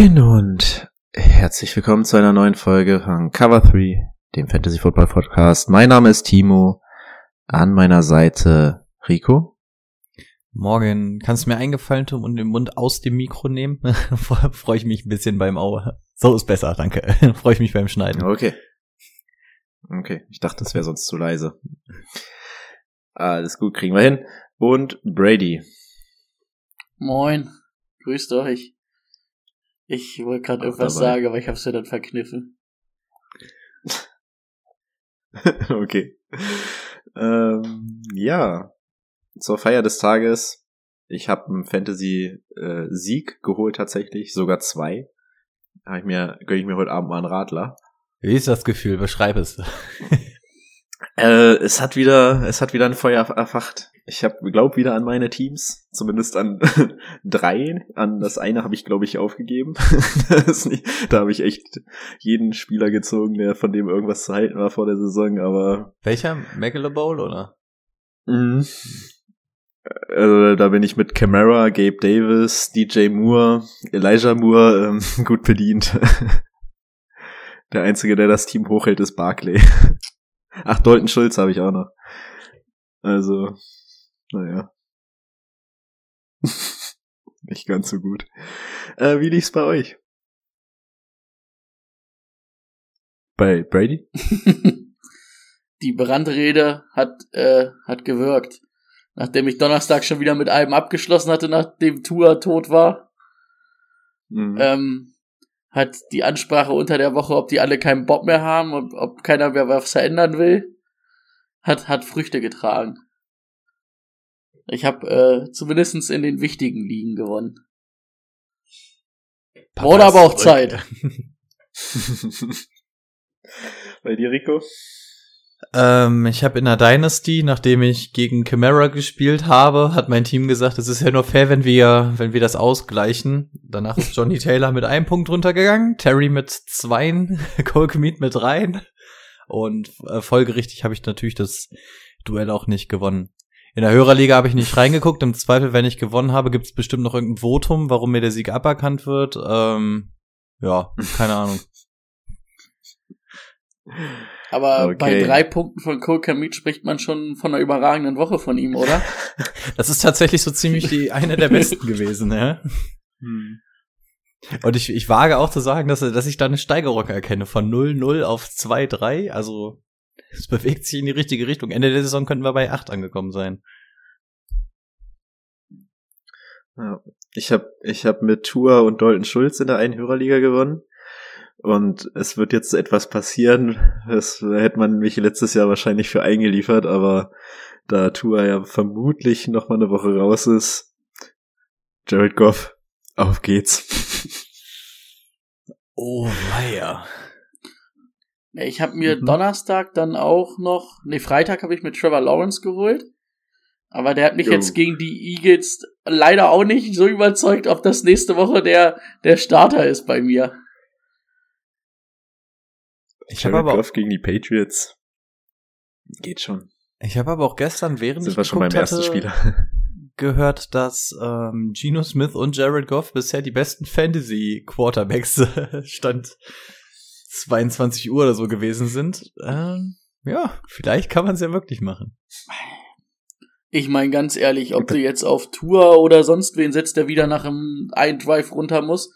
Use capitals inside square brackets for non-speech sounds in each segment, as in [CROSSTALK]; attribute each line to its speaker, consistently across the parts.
Speaker 1: Moin und herzlich willkommen zu einer neuen Folge von Cover 3, dem Fantasy Football Podcast. Mein Name ist Timo, an meiner Seite Rico.
Speaker 2: Morgen, kannst du mir eingefallen tun und den Mund aus dem Mikro nehmen? [LAUGHS] Freue ich mich ein bisschen beim Aue. So ist besser, danke. [LAUGHS] Freue ich mich beim Schneiden.
Speaker 1: Okay. Okay, ich dachte, das wäre sonst zu leise. Alles gut, kriegen wir hin. Und Brady.
Speaker 3: Moin, grüßt euch. Ich wollte gerade irgendwas
Speaker 1: dabei.
Speaker 3: sagen, aber ich hab's ja dann verkniffen. [LAUGHS]
Speaker 1: okay. Ähm, ja, zur Feier des Tages. Ich habe einen Fantasy-Sieg geholt tatsächlich, sogar zwei. Hab ich mir, gönn ich mir heute Abend mal einen Radler.
Speaker 2: Wie ist das Gefühl? Beschreib es. [LAUGHS]
Speaker 1: Äh, es hat wieder, es hat wieder ein Feuer erfacht. Ich habe glaub wieder an meine Teams, zumindest an [LAUGHS] drei. An das eine habe ich glaube ich aufgegeben. [LAUGHS] nicht, da habe ich echt jeden Spieler gezogen, der von dem irgendwas zu halten war vor der Saison. Aber
Speaker 2: Welcher? Megalo Bowl oder?
Speaker 1: Mhm. Also, da bin ich mit Camara, Gabe Davis, DJ Moore, Elijah Moore ähm, [LAUGHS] gut bedient. der einzige, der das Team hochhält, ist Barclay. Ach, Dalton Schulz habe ich auch noch. Also, naja. [LAUGHS] Nicht ganz so gut. Äh, wie lief's bei euch? Bei Brady? [LAUGHS]
Speaker 3: Die Brandrede hat, äh, hat gewirkt. Nachdem ich Donnerstag schon wieder mit einem abgeschlossen hatte, nachdem Tua tot war,
Speaker 1: Mhm.
Speaker 3: ähm, hat die Ansprache unter der Woche, ob die alle keinen Bock mehr haben und ob keiner mehr was verändern will, hat, hat Früchte getragen. Ich habe äh, zumindest in den wichtigen Ligen gewonnen. Wurde aber auch Zeit. [LAUGHS]
Speaker 1: Bei dir, Rico?
Speaker 2: Ähm, ich habe in der Dynasty, nachdem ich gegen Chimera gespielt habe, hat mein Team gesagt, es ist ja nur fair, wenn wir, wenn wir das ausgleichen. Danach ist Johnny [LAUGHS] Taylor mit einem Punkt runtergegangen, Terry mit zweien, [LAUGHS] Cole Kmet mit dreien. Und äh, folgerichtig habe ich natürlich das Duell auch nicht gewonnen. In der Hörerliga habe ich nicht reingeguckt. Im Zweifel, wenn ich gewonnen habe, gibt es bestimmt noch irgendein Votum, warum mir der Sieg aberkannt wird. Ähm, ja, keine Ahnung. [LAUGHS]
Speaker 3: Aber
Speaker 1: Okay.
Speaker 3: bei drei Punkten von Cole Kamit spricht man schon von einer überragenden Woche von ihm, oder? [LAUGHS]
Speaker 2: Das ist tatsächlich so ziemlich die eine der besten gewesen, ja. Und ich, ich wage auch zu sagen, dass, dass ich da eine Steigerung erkenne von 0-0 auf 2-3. Also es bewegt sich in die richtige Richtung. Ende der Saison könnten wir bei 8 angekommen sein.
Speaker 1: Ja. Ich habe ich hab mit Tour und Dalton Schulz in der einen Hörerliga gewonnen. Und es wird jetzt etwas passieren. Das hätte man mich letztes Jahr wahrscheinlich für eingeliefert, aber da Tour ja vermutlich noch mal eine Woche raus ist, Jared Goff, auf geht's. [LAUGHS]
Speaker 2: Oh, weia.
Speaker 3: Ich habe mir
Speaker 1: Mhm.
Speaker 3: Donnerstag dann auch noch, nee, Freitag habe ich mit Trevor Lawrence geholt. Aber der hat mich
Speaker 1: Jo.
Speaker 3: jetzt gegen die Eagles leider auch nicht so überzeugt, ob das nächste Woche der, der Starter ist bei mir.
Speaker 2: Ich habe aber, auch-
Speaker 1: Goff gegen die Patriots. Geht schon.
Speaker 2: ich hab aber auch gestern, während
Speaker 1: Sind
Speaker 2: ich
Speaker 1: wir schon beim ersten Spieler. [LAUGHS]
Speaker 2: gehört, dass ähm, Geno Smith und Jared Goff bisher die besten Fantasy-Quarterbacks [LAUGHS] stand 22 Uhr oder so gewesen sind. Ähm, ja, vielleicht kann man es ja wirklich machen.
Speaker 3: Ich meine ganz ehrlich, ob [LAUGHS] du jetzt auf Tour oder sonst wen setzt, der wieder nach einem einen Drive runter muss,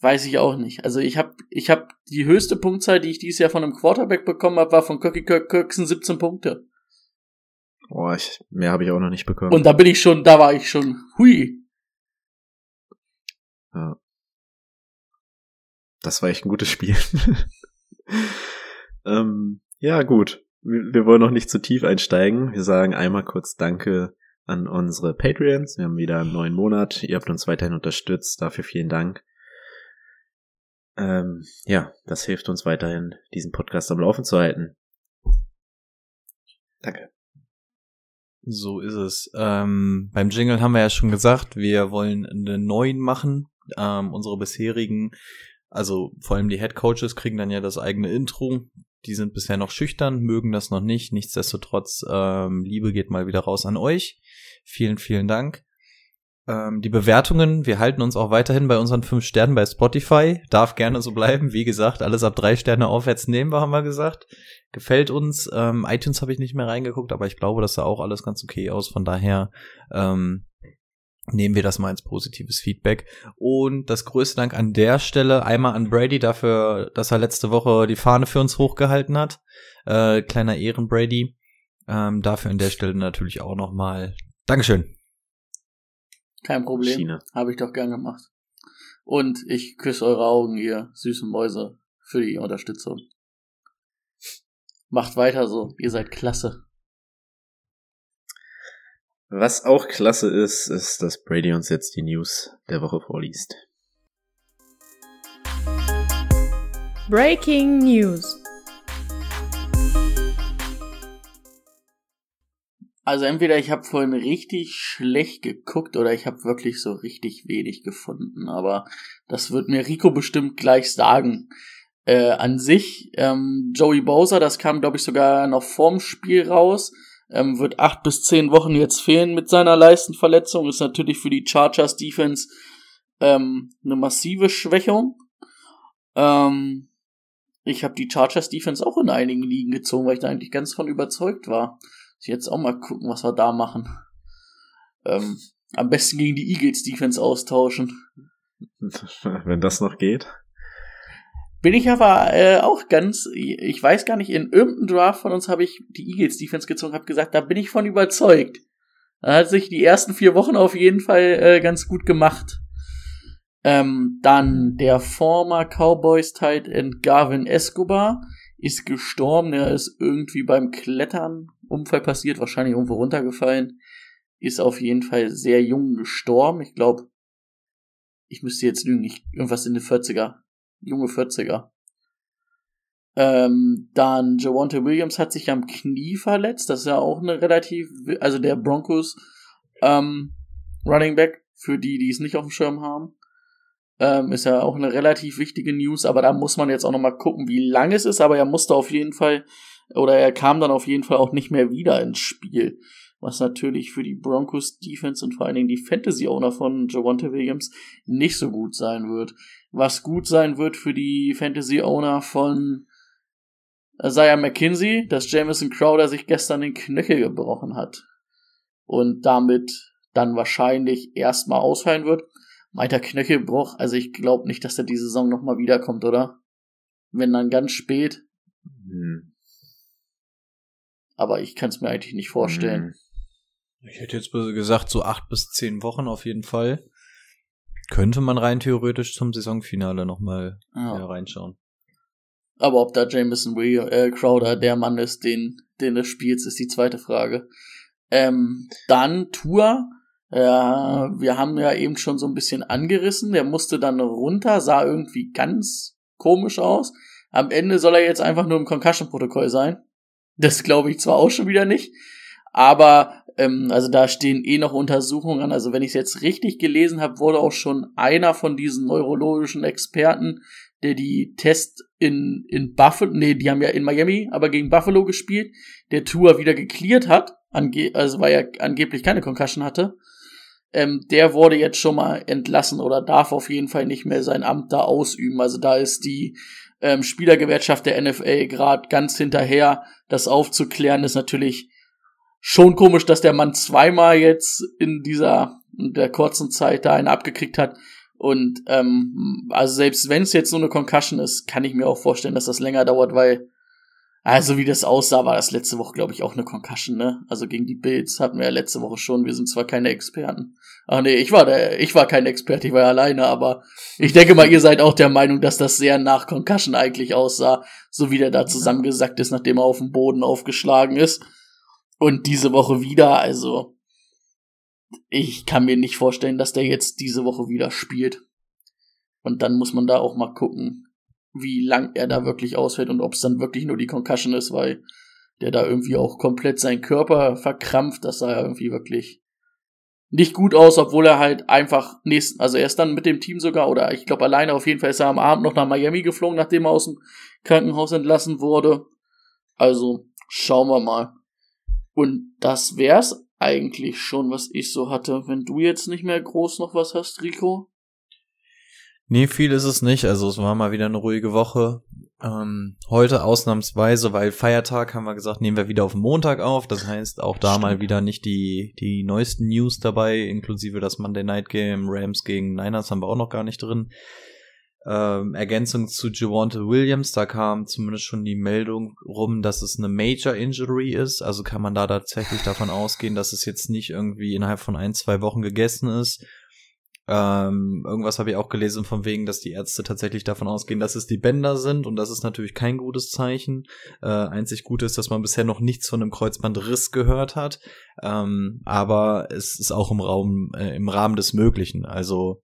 Speaker 3: weiß ich auch nicht. Also ich habe ich hab die höchste Punktzahl, die ich dieses Jahr von einem Quarterback bekommen habe, war von Kirky Kirk Kirksen 17 Punkte.
Speaker 1: Boah, ich, mehr habe ich auch noch nicht bekommen.
Speaker 3: Und da bin ich schon, da war ich schon, hui.
Speaker 1: Ja. Das war echt ein gutes Spiel. [LAUGHS] ähm, ja, gut. Wir, wir wollen noch nicht zu tief einsteigen. Wir sagen einmal kurz Danke an unsere Patreons. Wir haben wieder einen neuen Monat. Ihr habt uns weiterhin unterstützt. Dafür vielen Dank. Ähm, ja, das hilft uns weiterhin, diesen Podcast am Laufen zu halten. Danke.
Speaker 2: So ist es. Ähm, beim Jingle haben wir ja schon gesagt, wir wollen einen neuen machen. Ähm, unsere bisherigen, also vor allem die Head Coaches kriegen dann ja das eigene Intro. Die sind bisher noch schüchtern, mögen das noch nicht. Nichtsdestotrotz, ähm, Liebe geht mal wieder raus an euch. Vielen, vielen Dank. Ähm, die Bewertungen, wir halten uns auch weiterhin bei unseren fünf Sternen bei Spotify. Darf gerne so bleiben. Wie gesagt, alles ab drei Sterne aufwärts nehmen wir, haben wir gesagt. Gefällt uns. Ähm, iTunes habe ich nicht mehr reingeguckt, aber ich glaube, das sah auch alles ganz okay aus. Von daher ähm, nehmen wir das mal als positives Feedback. Und das größte Dank an der Stelle einmal an Brady dafür, dass er letzte Woche die Fahne für uns hochgehalten hat. Äh, kleiner Ehren Brady. Ähm, dafür an der Stelle natürlich auch nochmal Dankeschön.
Speaker 3: Kein Problem.
Speaker 1: China.
Speaker 3: Habe ich doch gern gemacht. Und ich küsse eure Augen, ihr süßen Mäuse, für die Unterstützung. Macht weiter so. Ihr seid klasse.
Speaker 1: Was auch klasse ist, ist, dass Brady uns jetzt die News der Woche vorliest.
Speaker 4: Breaking News.
Speaker 3: Also entweder ich habe vorhin richtig schlecht geguckt oder ich habe wirklich so richtig wenig gefunden. Aber das wird mir Rico bestimmt gleich sagen. Äh, an sich, ähm, Joey Bowser, das kam glaube ich sogar noch vorm Spiel raus, ähm, wird acht bis zehn Wochen jetzt fehlen mit seiner Leistenverletzung. Ist natürlich für die Chargers Defense ähm, eine massive Schwächung. Ähm, ich habe die Chargers Defense auch in einigen Ligen gezogen, weil ich da eigentlich ganz von überzeugt war. Jetzt auch mal gucken, was wir da machen. Ähm, am besten gegen die Eagles Defense austauschen. [LAUGHS]
Speaker 1: Wenn das noch geht.
Speaker 3: Bin ich aber äh, auch ganz, ich weiß gar nicht, in irgendeinem Draft von uns habe ich die Eagles Defense gezogen, habe gesagt, da bin ich von überzeugt. Da hat sich die ersten vier Wochen auf jeden Fall äh, ganz gut gemacht. Ähm, dann der former Cowboys Tight End Garvin Escobar ist gestorben. Er ist irgendwie beim Klettern Unfall passiert, wahrscheinlich irgendwo runtergefallen. Ist auf jeden Fall sehr jung gestorben. Ich glaube, ich müsste jetzt lügen, ich, irgendwas in den 40er. Junge 40er. Ähm, dann Javante Williams hat sich am Knie verletzt. Das ist ja auch eine relativ, also der Broncos ähm, Running Back, für die, die es nicht auf dem Schirm haben. Ähm, ist ja auch eine relativ wichtige News, aber da muss man jetzt auch nochmal gucken, wie lang es ist, aber er musste auf jeden Fall, oder er kam dann auf jeden Fall auch nicht mehr wieder ins Spiel. Was natürlich für die Broncos Defense und vor allen Dingen die Fantasy Owner von Javante Williams nicht so gut sein wird. Was gut sein wird für die Fantasy Owner von Isaiah McKinsey, dass Jamison Crowder sich gestern den Knöchel gebrochen hat. Und damit dann wahrscheinlich erstmal ausfallen wird. Weiter Knöchelbruch, also ich glaube nicht, dass er die Saison nochmal wiederkommt, oder? Wenn dann ganz spät.
Speaker 1: Hm.
Speaker 3: Aber ich kann es mir eigentlich nicht vorstellen.
Speaker 1: Hm.
Speaker 2: Ich hätte jetzt gesagt, so acht bis zehn Wochen auf jeden Fall. Könnte man rein theoretisch zum Saisonfinale nochmal
Speaker 3: Ja.
Speaker 2: ja, reinschauen.
Speaker 3: Aber ob da Jameson William, äh, Crowder der Mann ist, den, den des Spiels, ist die zweite Frage. Ähm, dann Tour. Ja, wir haben ja eben schon so ein bisschen angerissen. Der musste dann runter, sah irgendwie ganz komisch aus. Am Ende soll er jetzt einfach nur im Concussion-Protokoll sein. Das glaube ich zwar auch schon wieder nicht. Aber, ähm, also da stehen eh noch Untersuchungen an. Also wenn ich es jetzt richtig gelesen habe, wurde auch schon einer von diesen neurologischen Experten, der die Test in, in Buffalo, nee, die haben ja in Miami, aber gegen Buffalo gespielt, der Tour wieder geklärt hat, ange also weil er angeblich keine Concussion hatte, ähm, der wurde jetzt schon mal entlassen oder darf auf jeden Fall nicht mehr sein Amt da ausüben. Also da ist die ähm, Spielergewerkschaft der NFL gerade ganz hinterher, das aufzuklären, ist natürlich schon komisch, dass der Mann zweimal jetzt in dieser in der kurzen Zeit da einen abgekriegt hat. Und ähm, also selbst wenn es jetzt nur eine Concussion ist, kann ich mir auch vorstellen, dass das länger dauert, weil also wie das aussah, war das letzte Woche, glaube ich, auch eine Concussion, ne? Also gegen die Bills hatten wir ja letzte Woche schon. Wir sind zwar keine Experten. Ach nee, ich war der, ich war kein Experte, ich war ja alleine, aber ich denke mal, ihr seid auch der Meinung, dass das sehr nach Concussion eigentlich aussah, so wie der da zusammengesackt ist, nachdem er auf dem Boden aufgeschlagen ist. Und diese Woche wieder, also ich kann mir nicht vorstellen, dass der jetzt diese Woche wieder spielt. Und dann muss man da auch mal gucken, wie lang er da wirklich ausfällt und ob es dann wirklich nur die Concussion ist, weil der da irgendwie auch komplett seinen Körper verkrampft. Das sah ja irgendwie wirklich nicht gut aus, obwohl er halt einfach nächsten, also er ist dann mit dem Team sogar, oder ich glaube alleine auf jeden Fall ist er am Abend noch nach Miami geflogen, nachdem er aus dem Krankenhaus entlassen wurde. Also schauen wir mal. Und das wär's eigentlich schon, was ich so hatte. Wenn du jetzt nicht mehr groß noch was hast, Rico?
Speaker 2: Nee, viel ist es nicht. Also es war mal wieder eine ruhige Woche. Ähm, heute ausnahmsweise, weil Feiertag haben wir gesagt, nehmen wir wieder auf Montag auf. Das heißt, auch da Stimmt. mal wieder nicht die, die neuesten News dabei, inklusive das Monday Night Game, Rams gegen Niners haben wir auch noch gar nicht drin. Ähm, Ergänzung zu Javante Williams, da kam zumindest schon die Meldung rum, dass es eine Major Injury ist. Also kann man da tatsächlich davon ausgehen, dass es jetzt nicht irgendwie innerhalb von ein, zwei Wochen gegessen ist ähm, irgendwas habe ich auch gelesen von wegen, dass die Ärzte tatsächlich davon ausgehen, dass es die Bänder sind und das ist natürlich kein gutes Zeichen. Äh, einzig gut ist, dass man bisher noch nichts von einem Kreuzbandriss gehört hat, ähm, aber es ist auch im Raum, äh, im Rahmen des Möglichen. Also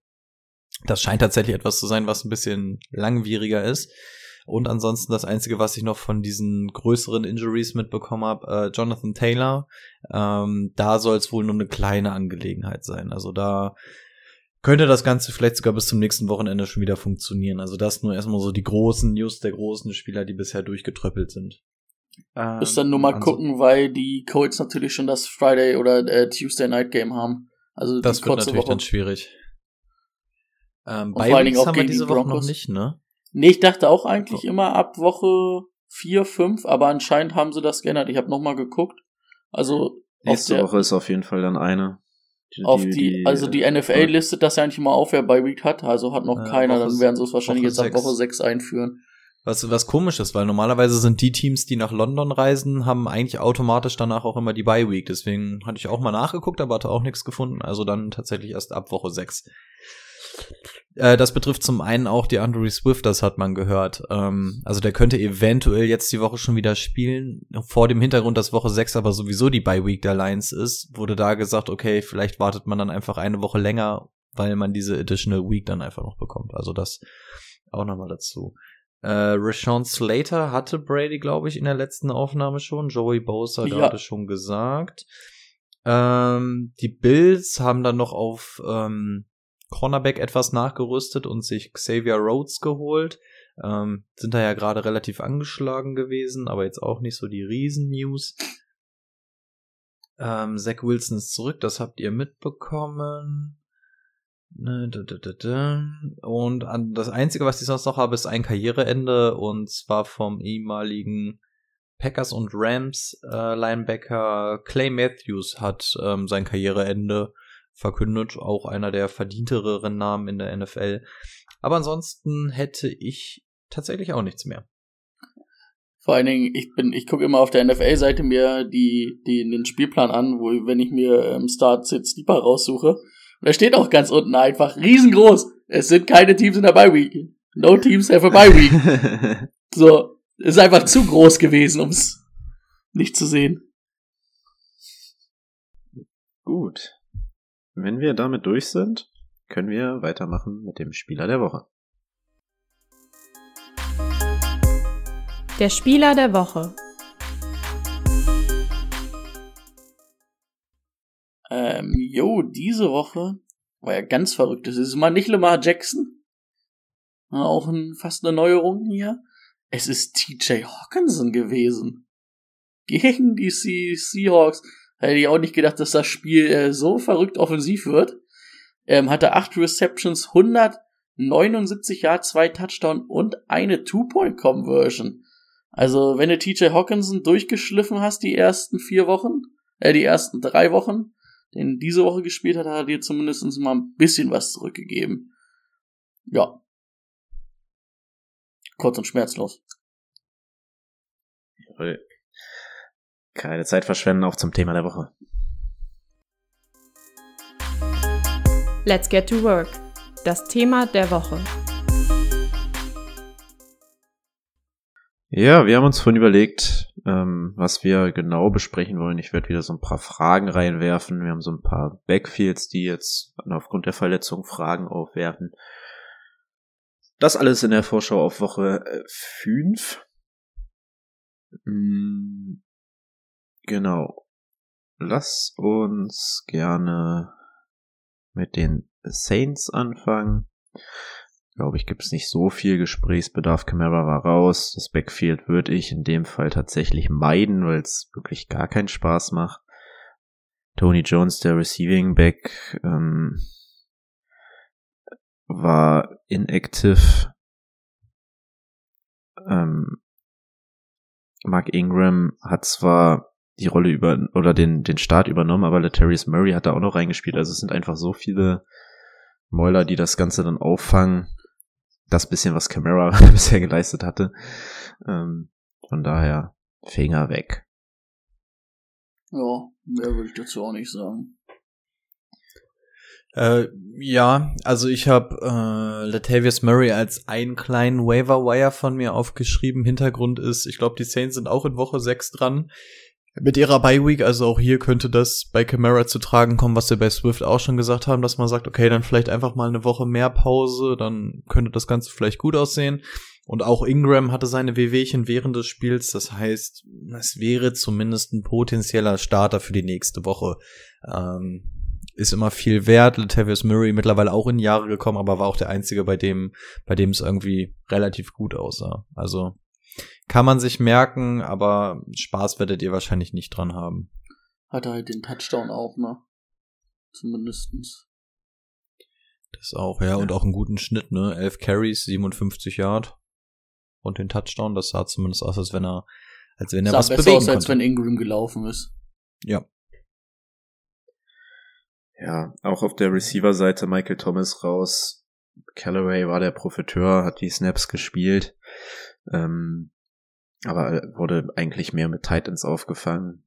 Speaker 2: das scheint tatsächlich etwas zu sein, was ein bisschen langwieriger ist. Und ansonsten das Einzige, was ich noch von diesen größeren Injuries mitbekommen habe, äh, Jonathan Taylor, ähm, da soll es wohl nur eine kleine Angelegenheit sein. Also da könnte das Ganze vielleicht sogar bis zum nächsten Wochenende schon wieder funktionieren. Also das nur erstmal so die großen News der großen Spieler, die bisher durchgetröppelt sind.
Speaker 3: Ähm, Müsst dann nur mal also, gucken, weil die Colts natürlich schon das Friday oder äh, Tuesday Night Game haben. Also
Speaker 2: das wird natürlich Woche. dann schwierig. Ähm, bei vor allen Dingen auch haben wir diese Woche noch nicht, ne?
Speaker 3: Nee, ich dachte auch eigentlich oh. immer ab Woche 4, 5, aber anscheinend haben sie das geändert. Ich habe nochmal geguckt. Also
Speaker 1: nächste Woche ist auf jeden Fall dann eine.
Speaker 3: Auf die, also die NFL listet das ja eigentlich immer auf, wer bei Week hat, also hat noch ja, keiner, dann werden sie es wahrscheinlich Woche jetzt ab Woche 6 einführen.
Speaker 2: Was, was komisch ist, weil normalerweise sind die Teams, die nach London reisen, haben eigentlich automatisch danach auch immer die Bye Week. Deswegen hatte ich auch mal nachgeguckt, aber hatte auch nichts gefunden. Also dann tatsächlich erst ab Woche 6. Äh, das betrifft zum einen auch die Andrew Swift, das hat man gehört. Ähm, also der könnte eventuell jetzt die Woche schon wieder spielen. Vor dem Hintergrund, dass Woche 6 aber sowieso die Bye Week der Lions ist, wurde da gesagt, okay, vielleicht wartet man dann einfach eine Woche länger, weil man diese Additional Week dann einfach noch bekommt. Also das auch nochmal dazu. Äh, Rashawn Slater hatte Brady, glaube ich, in der letzten Aufnahme schon. Joey Bosa ja. gerade schon gesagt. Ähm, die Bills haben dann noch auf ähm, Cornerback etwas nachgerüstet und sich Xavier Rhodes geholt. Ähm, sind da ja gerade relativ angeschlagen gewesen, aber jetzt auch nicht so die Riesen-News. Ähm, Zach Wilson ist zurück, das habt ihr mitbekommen. Ne, und das Einzige, was ich sonst noch habe, ist ein Karriereende und zwar vom ehemaligen Packers und Rams äh, Linebacker Clay Matthews hat ähm, sein Karriereende verkündet, auch einer der verdientereren Namen in der NFL. Aber ansonsten hätte ich tatsächlich auch nichts mehr.
Speaker 3: Vor allen Dingen, ich bin, ich gucke immer auf der NFL-Seite mir die, die, den Spielplan an, wo, wenn ich mir ähm, Start Sit Sleeper raussuche. Und da steht auch ganz unten einfach riesengroß. Es sind keine Teams in der Bye Week. No teams have a Bye Week. [LAUGHS] so, ist einfach zu groß gewesen, um es nicht zu sehen.
Speaker 1: Gut. Wenn wir damit durch sind, können wir weitermachen mit dem Spieler der Woche.
Speaker 4: Der Spieler der Woche.
Speaker 3: Ähm, jo, diese Woche war ja ganz verrückt. Es ist mal nicht Lamar Jackson. Auch ein, fast eine Neuerung hier. Es ist TJ Hawkinson gewesen. Gegen die Seahawks. Hätte ich auch nicht gedacht, dass das Spiel äh, so verrückt offensiv wird. Ähm, hatte acht Receptions, 179 Yards, zwei Touchdown und eine Two-Point-Conversion. Also, wenn du TJ Hawkinson durchgeschliffen hast die ersten vier Wochen, äh, die ersten drei Wochen, den diese Woche gespielt hat, hat er dir zumindest mal ein bisschen was zurückgegeben. Ja. Kurz und schmerzlos.
Speaker 1: Jawohl. Keine Zeit verschwenden, auch zum Thema der Woche.
Speaker 4: Let's get to work. Das Thema der Woche.
Speaker 1: Ja, wir haben uns vorhin überlegt, ähm, was wir genau besprechen wollen. Ich werde wieder so ein paar Fragen reinwerfen. Wir haben so ein paar Backfields, die jetzt aufgrund der Verletzung Fragen aufwerfen. Das alles in der Vorschau auf Woche 5. Mm, genau. Lass uns gerne mit den Saints anfangen. Glaube ich, gibt es nicht so viel Gesprächsbedarf. Camara war raus. Das Backfield würde ich in dem Fall tatsächlich meiden, weil es wirklich gar keinen Spaß macht. Tony Jones, der Receiving Back, ähm, war inactive. Ähm, Mark Ingram hat zwar die Rolle über oder den den Start übernommen, aber Latarius Murray hat da auch noch reingespielt. Also es sind einfach so viele Mäuler, die das Ganze dann auffangen. Das bisschen, was Camara [LAUGHS] bisher geleistet hatte. Ähm, von daher Finger weg.
Speaker 3: Ja, mehr würde ich dazu auch nicht sagen.
Speaker 2: Äh, ja, also ich habe äh, Latavius Murray als einen kleinen Waiver Wire von mir aufgeschrieben. Hintergrund ist, ich glaube, die Saints sind auch in Woche 6 dran. Mit ihrer Bye Week, also auch hier könnte das bei Camara zu tragen kommen, was wir bei Swift auch schon gesagt haben, dass man sagt, okay, dann vielleicht einfach mal eine Woche mehr Pause, dann könnte das Ganze vielleicht gut aussehen. Und auch Ingram hatte seine WWchen während des Spiels. Das heißt, es wäre zumindest ein potenzieller Starter für die nächste Woche. Ähm, ist immer viel wert. Latavius Murray mittlerweile auch in Jahre gekommen, aber war auch der einzige, bei dem, bei dem es irgendwie relativ gut aussah. Also kann man sich merken, aber Spaß werdet ihr wahrscheinlich nicht dran haben.
Speaker 3: Hat er halt den Touchdown auch, ne? Zumindestens.
Speaker 2: Das auch, ja, und auch einen guten Schnitt, ne? 11 Carries, 57 Yard. Und den Touchdown, das sah zumindest aus, als wenn er, als wenn er
Speaker 3: Sah
Speaker 2: was
Speaker 3: besser
Speaker 2: bewegen
Speaker 3: aus, als
Speaker 2: konnte.
Speaker 3: wenn Ingram gelaufen ist.
Speaker 2: ja.
Speaker 1: Ja, auch auf der Receiver-Seite Michael Thomas raus. Callaway war der Profiteur, hat die Snaps gespielt, ähm, aber wurde eigentlich mehr mit Titans aufgefangen.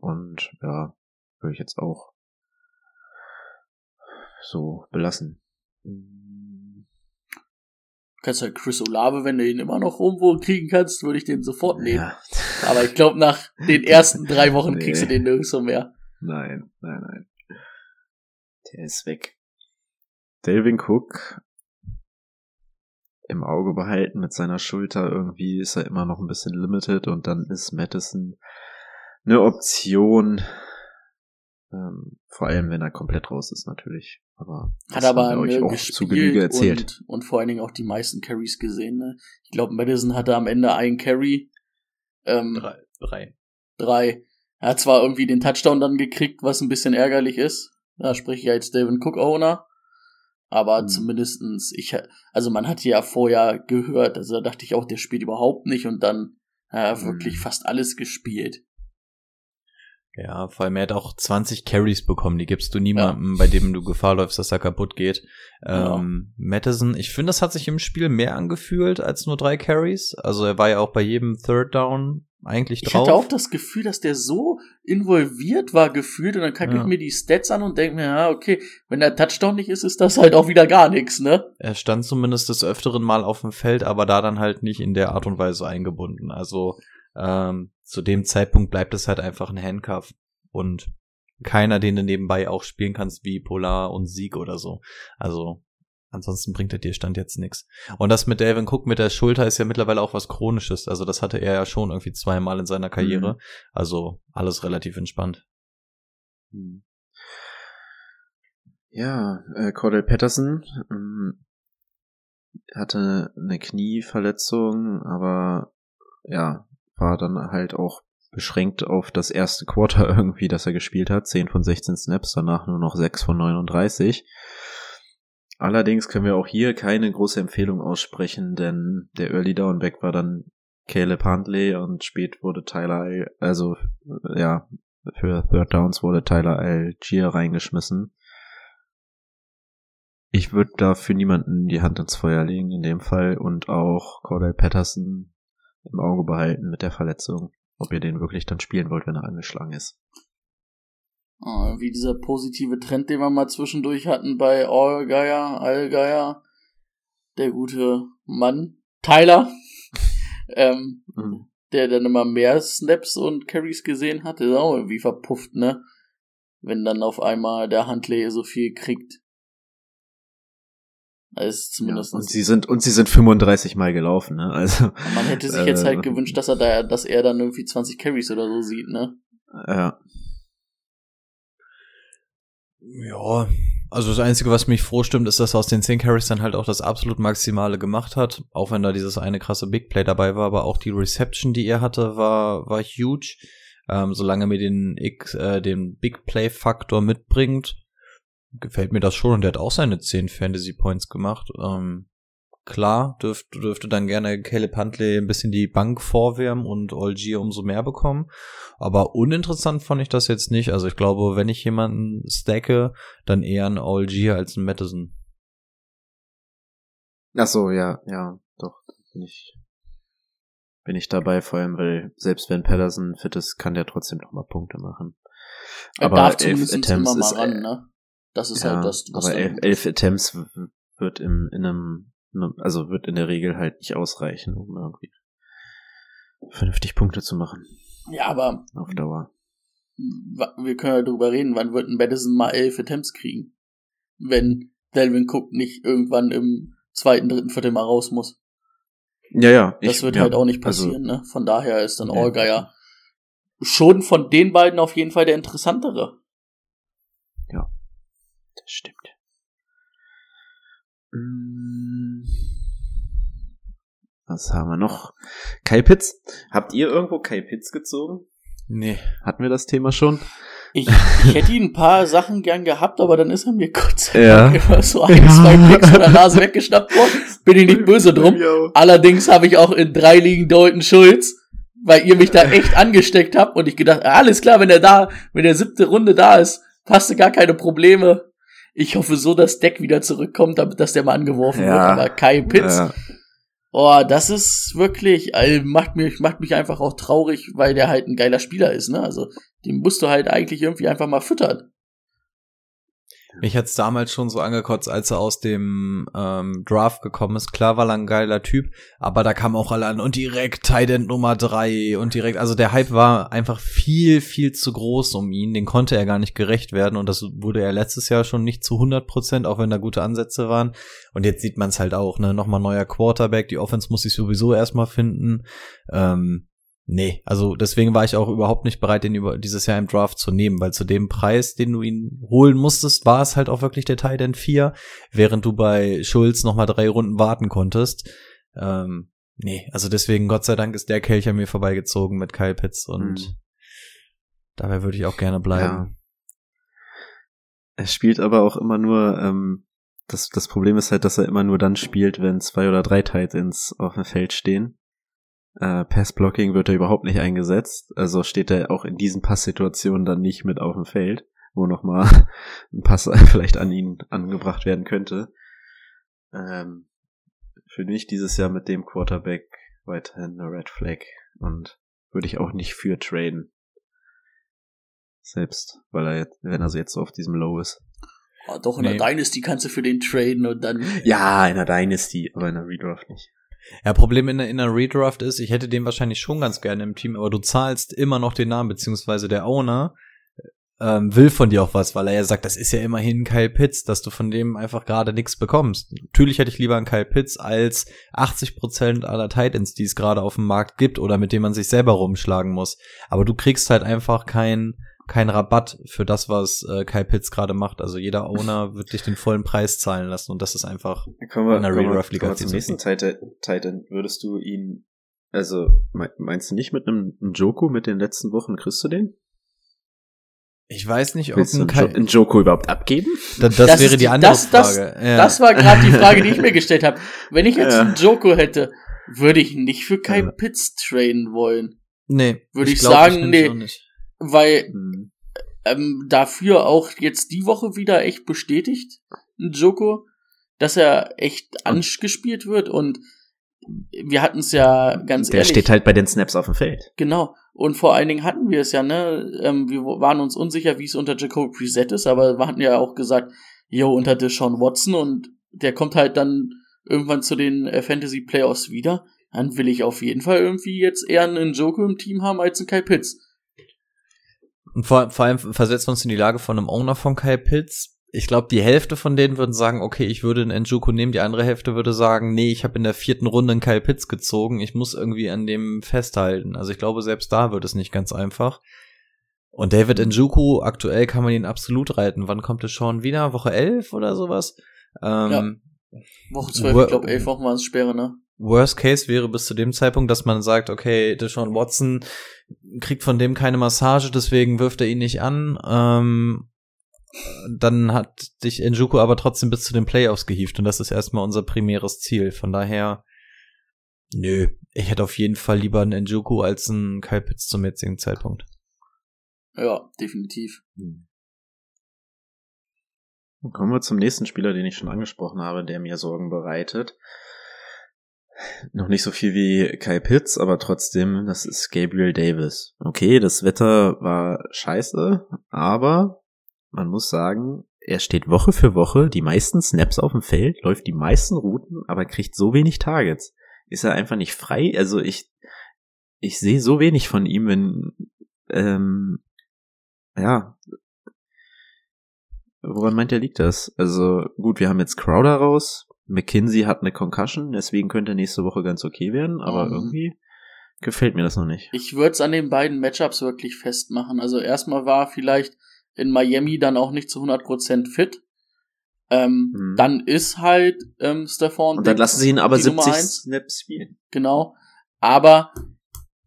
Speaker 1: Und ja, würde ich jetzt auch so belassen.
Speaker 3: kannst halt Chris Olave, wenn du ihn immer noch irgendwo kriegen kannst, würde ich den sofort nehmen.
Speaker 1: Ja. [LAUGHS]
Speaker 3: Aber ich glaube, nach den ersten drei Wochen
Speaker 1: Nee.
Speaker 3: kriegst du den nirgendwo mehr.
Speaker 1: Nein, nein, nein. Der ist weg. Delvin Cook im Auge behalten mit seiner Schulter. Irgendwie ist er immer noch ein bisschen limited und dann ist Madison eine Option. Ähm, vor allem, wenn er komplett raus ist, natürlich. Aber
Speaker 3: Hat aber
Speaker 1: haben wir
Speaker 3: ne,
Speaker 1: euch auch
Speaker 3: gespielt
Speaker 1: zu Genüge erzählt.
Speaker 3: Und, und vor allen Dingen auch die meisten Carries gesehen. Ne? Ich glaube, Madison hatte am Ende einen Carry. Ähm,
Speaker 2: Drei. Drei.
Speaker 3: drei. Er hat zwar irgendwie den Touchdown dann gekriegt, was ein bisschen ärgerlich ist. Da spreche ich als Devin Cook Owner. Aber
Speaker 1: Mhm.
Speaker 3: zumindestens, ich, also man hat ja vorher gehört, also da dachte ich auch, der spielt überhaupt nicht und dann er wirklich
Speaker 1: Mhm.
Speaker 3: fast alles gespielt.
Speaker 2: Ja, vor allem er hat auch 20 Carries bekommen. Die gibst du niemandem, bei dem du Gefahr läufst, dass er kaputt geht.
Speaker 3: Ja.
Speaker 2: Ähm, Madison, ich finde, das hat sich im Spiel mehr angefühlt als nur drei Carries. Also er war ja auch bei jedem Third Down eigentlich
Speaker 3: Ich
Speaker 2: drauf.
Speaker 3: hatte auch das Gefühl, dass der so involviert war gefühlt und dann kacke
Speaker 2: Ja.
Speaker 3: ich mir die Stats an und denke mir, ja, okay, wenn der Touchdown nicht ist, ist das halt auch wieder gar nichts, ne?
Speaker 2: Er stand zumindest des öfteren Mal auf dem Feld, aber da dann halt nicht in der Art und Weise eingebunden. Also ähm, zu dem Zeitpunkt bleibt es halt einfach ein Handcuff und keiner, den du nebenbei auch spielen kannst, wie Polar und Sieg oder so. Also ansonsten bringt er dir Stand jetzt nichts. Und das mit Delvin Cook mit der Schulter ist ja mittlerweile auch was Chronisches. Also das hatte er ja schon irgendwie zweimal in seiner Karriere.
Speaker 1: Mhm.
Speaker 2: Also alles relativ entspannt.
Speaker 1: Hm. Ja, äh, Cordell Patterson ähm, hatte eine Knieverletzung, aber ja, war dann halt auch beschränkt auf das erste Quarter [LAUGHS] irgendwie, das er gespielt hat. 10 von 16 Snaps, danach nur noch 6 von 39. Allerdings können wir auch hier keine große Empfehlung aussprechen, denn der Early Downback war dann Caleb Huntley und spät wurde Tyler, Al- also äh, ja, für Third Downs wurde Tyler Algier reingeschmissen. Ich würde da für niemanden die Hand ins Feuer legen in dem Fall und auch Cordell Patterson im Auge behalten mit der Verletzung, ob ihr den wirklich dann spielen wollt, wenn er angeschlagen ist.
Speaker 3: Ah, Wie dieser positive Trend, den wir mal zwischendurch hatten bei Allgeier, Allgeier, der gute Mann, Tyler, [LAUGHS] ähm,
Speaker 1: Mhm.
Speaker 3: der dann immer mehr Snaps und Carries gesehen hat, ist auch irgendwie verpufft, ne? Wenn dann auf einmal der Handley so viel kriegt. Das ist
Speaker 1: Ja,
Speaker 3: zumindest.
Speaker 1: und sie sind und sie sind 35 Mal gelaufen, ne? Also
Speaker 3: man hätte sich jetzt halt
Speaker 1: äh,
Speaker 3: gewünscht, dass er da, dass er dann irgendwie 20 Carries oder so sieht, ne?
Speaker 1: ja.
Speaker 2: Ja, also das Einzige, was mich froh stimmt, ist, dass er aus den 10 Carries dann halt auch das absolut Maximale gemacht hat. Auch wenn da dieses eine krasse Big Play dabei war, aber auch die Reception, die er hatte, war, war huge. Ähm, solange er mir den, X, äh, den Big Play Faktor mitbringt, gefällt mir das schon. Und der hat auch seine 10 Fantasy Points gemacht. Ähm, klar, dürfte, dürfte dann gerne Caleb Huntley ein bisschen die Bank vorwärmen und Algier umso mehr bekommen. Aber uninteressant fand ich das jetzt nicht. Also ich glaube, wenn ich jemanden stacke, dann eher ein Algier als ein Madison.
Speaker 1: Ach so, ja, ja, doch, bin ich bin ich dabei, vor allem, weil selbst wenn Patterson fit ist, kann der trotzdem noch mal Punkte machen.
Speaker 3: Er darf zumindest
Speaker 1: Attempts
Speaker 3: immer mal
Speaker 1: ist,
Speaker 3: ran,
Speaker 1: äh,
Speaker 3: ne? Das ist
Speaker 1: ja,
Speaker 3: halt das, was
Speaker 1: aber elf, elf. Attempts wird im, in einem, also wird in der Regel halt nicht ausreichen, um irgendwie vernünftig Punkte zu machen
Speaker 3: Ja, aber
Speaker 1: auf Dauer.
Speaker 3: wir können ja drüber reden, wann wird ein Madison mal elf Attempts kriegen? Wenn Delvin Cook nicht irgendwann im zweiten, dritten, vierten Mal raus muss.
Speaker 1: Ja, ja.
Speaker 3: Das
Speaker 1: ich-
Speaker 3: wird
Speaker 1: ja,
Speaker 3: halt auch nicht
Speaker 1: also-
Speaker 3: passieren, ne? Von daher ist dann
Speaker 1: Nee.
Speaker 3: Allgeier schon von den beiden auf jeden Fall der interessantere.
Speaker 1: Das stimmt. Mm. Was haben wir noch? Kai Pitts. Habt ihr irgendwo Kai Pitts gezogen?
Speaker 2: Nee.
Speaker 1: Hatten wir das Thema schon?
Speaker 3: Ich, ich hätte ihn ein paar Sachen gern gehabt, aber dann ist er mir kurz
Speaker 1: Ja.
Speaker 3: immer so ein, zwei Klicks von der Nase weggeschnappt worden. Bin ich nicht böse drum. Allerdings habe ich auch in drei Ligen Dalton Schulz, weil ihr mich da echt angesteckt habt und ich gedacht, alles klar, wenn er da, wenn der siebte Runde da ist, hast du gar keine Probleme. Ich hoffe so, dass Deck wieder zurückkommt, damit dass der mal angeworfen wird.
Speaker 1: Ja.
Speaker 3: Aber Kai Pitts,
Speaker 1: Ja.
Speaker 3: oh, das ist wirklich, also macht mich, macht mich einfach auch traurig, weil der halt ein geiler Spieler ist, ne? Also, den musst du halt eigentlich irgendwie einfach mal füttern.
Speaker 2: Mich hat's damals schon so angekotzt, als er aus dem ähm, Draft gekommen ist. Klar war er ein geiler Typ, aber da kam auch alle an und direkt Tight Nummer drei und direkt, also der Hype war einfach viel, viel zu groß um ihn. Den konnte er gar nicht gerecht werden und das wurde er letztes Jahr schon nicht zu 100 Prozent, auch wenn da gute Ansätze waren. Und jetzt sieht man es halt auch, ne? Nochmal neuer Quarterback, die Offense muss ich sowieso erstmal finden. Ähm, Nee, also deswegen war ich auch überhaupt nicht bereit, den über dieses Jahr im Draft zu nehmen, weil zu dem Preis, den du ihn holen musstest, war es halt auch wirklich der Tight End 4, während du bei Schulz noch mal drei Runden warten konntest. Ähm, nee, also deswegen, Gott sei Dank, ist der Kelch an mir vorbeigezogen mit Kyle Pitts und
Speaker 1: Mhm.
Speaker 2: dabei würde ich auch gerne bleiben.
Speaker 1: Er spielt aber auch immer nur, ähm, das, das Problem ist halt, dass er immer nur dann spielt, wenn zwei oder drei Titans auf dem Feld stehen. Äh, Passblocking wird er überhaupt nicht eingesetzt, also steht er auch in diesen Passsituationen dann nicht mit auf dem Feld, wo nochmal [LAUGHS] ein Pass [LAUGHS] vielleicht an ihn angebracht werden könnte. Ähm, für mich dieses Jahr mit dem Quarterback weiterhin eine Red Flag und würde ich auch nicht für traden. Selbst, weil er jetzt, wenn er so jetzt so auf diesem Low ist.
Speaker 3: Oh, doch, in
Speaker 2: Nee.
Speaker 3: der Dynasty kannst du für den traden und dann.
Speaker 1: Ja, in der Dynasty, aber in der Redraft nicht.
Speaker 2: Ja, Problem in der, in der Redraft ist, ich hätte den wahrscheinlich schon ganz gerne im Team, aber du zahlst immer noch den Namen, beziehungsweise der Owner ähm, will von dir auch was, weil er ja sagt, das ist ja immerhin Kyle Pitts, dass du von dem einfach gerade nichts bekommst. Natürlich hätte ich lieber einen Kyle Pitts als 80% aller Titans, die es gerade auf dem Markt gibt oder mit denen man sich selber rumschlagen muss. Aber du kriegst halt einfach kein kein Rabatt für das, was äh, Kyle Pitts gerade macht. Also jeder Owner [LAUGHS] wird dich den vollen Preis zahlen lassen und das ist einfach
Speaker 1: Kommen wir,
Speaker 2: In der
Speaker 1: wir,
Speaker 2: Redraft Liga
Speaker 1: zum nächsten Titan. Titan. Würdest du ihn, also me- meinst du nicht mit einem Joku mit den letzten Wochen, kriegst du den?
Speaker 2: Ich weiß nicht, ob
Speaker 1: Willst
Speaker 2: ein
Speaker 1: einen, jo
Speaker 2: Kyle,
Speaker 1: einen Joku überhaupt abgeben?
Speaker 2: das, das,
Speaker 3: Das
Speaker 2: wäre die
Speaker 3: die-
Speaker 2: andere
Speaker 3: das- das-
Speaker 2: Frage. ja.
Speaker 3: Das war gerade die Frage, die ich mir [LAUGHS] gestellt habe. Wenn ich jetzt
Speaker 1: Ja.
Speaker 3: einen Joko hätte, würde ich nicht für Kai
Speaker 1: Ja.
Speaker 3: Pitts traden wollen.
Speaker 2: nee,
Speaker 3: würde ich
Speaker 2: glaub,
Speaker 3: sagen,
Speaker 2: nämlich
Speaker 3: nee. Weil
Speaker 1: Hm.
Speaker 3: ähm, dafür auch jetzt die Woche wieder echt bestätigt, ein Joko, dass er echt angespielt wird und wir hatten es ja ganz
Speaker 1: Der
Speaker 3: ehrlich.
Speaker 1: steht halt bei den Snaps auf dem Feld.
Speaker 3: Genau. Und vor allen Dingen hatten wir es ja, ne? Ähm, wir waren uns unsicher, wie es unter Jacoby Preset ist, aber wir hatten ja auch gesagt, yo, unter Deshaun Watson und der kommt halt dann irgendwann zu den äh, Fantasy Playoffs wieder, dann will ich auf jeden Fall irgendwie jetzt eher einen Joker im Team haben als einen Kai Pitts.
Speaker 2: Und vor, vor allem versetzen wir uns in die Lage von einem Owner von Kai Pitts. Ich glaube, die Hälfte von denen würden sagen, okay, ich würde einen Njoku nehmen. Die andere Hälfte würde sagen, nee, ich habe in der vierten Runde einen Kyle Pitts gezogen. Ich muss irgendwie an dem festhalten. Also ich glaube, selbst da wird es nicht ganz einfach. Und David Njoku, aktuell kann man ihn absolut reiten. Wann kommt es schon wieder? Woche 11 oder sowas? Ähm,
Speaker 3: ja. Woche 12, ich glaube 11 Wochen waren es Sperre, ne?
Speaker 2: Worst Case wäre bis zu dem Zeitpunkt, dass man sagt, okay, Deshaun Watson kriegt von dem keine Massage, deswegen wirft er ihn nicht an. Ähm, dann hat dich Njoku aber trotzdem bis zu den Playoffs gehievt und das ist erstmal unser primäres Ziel. Von daher, nö, ich hätte auf jeden Fall lieber einen Njoku als einen Kyle Pitts zum jetzigen Zeitpunkt.
Speaker 3: Ja, definitiv.
Speaker 1: Kommen wir zum nächsten Spieler, den ich schon angesprochen habe, der mir Sorgen bereitet. Noch nicht so viel wie Kai Pitts, aber trotzdem, das ist Gabriel Davis. Okay, das Wetter war scheiße, aber man muss sagen, er steht Woche für Woche die meisten Snaps auf dem Feld, läuft die meisten Routen, aber kriegt so wenig Targets. Ist er einfach nicht frei? Also ich, ich sehe so wenig von ihm, wenn, ähm, ja, woran meint er liegt das? Also gut, wir haben jetzt Crowder raus, McKinsey hat eine Concussion, deswegen könnte nächste Woche ganz okay werden, aber um, irgendwie gefällt mir das noch nicht.
Speaker 3: Ich würde es an den beiden Matchups wirklich festmachen. Also erstmal war vielleicht in Miami dann auch nicht zu 100% fit. Ähm, hm. Dann ist halt ähm, Stefan.
Speaker 1: Und dann lassen sie ihn aber 70 Snaps spielen.
Speaker 3: Genau. Aber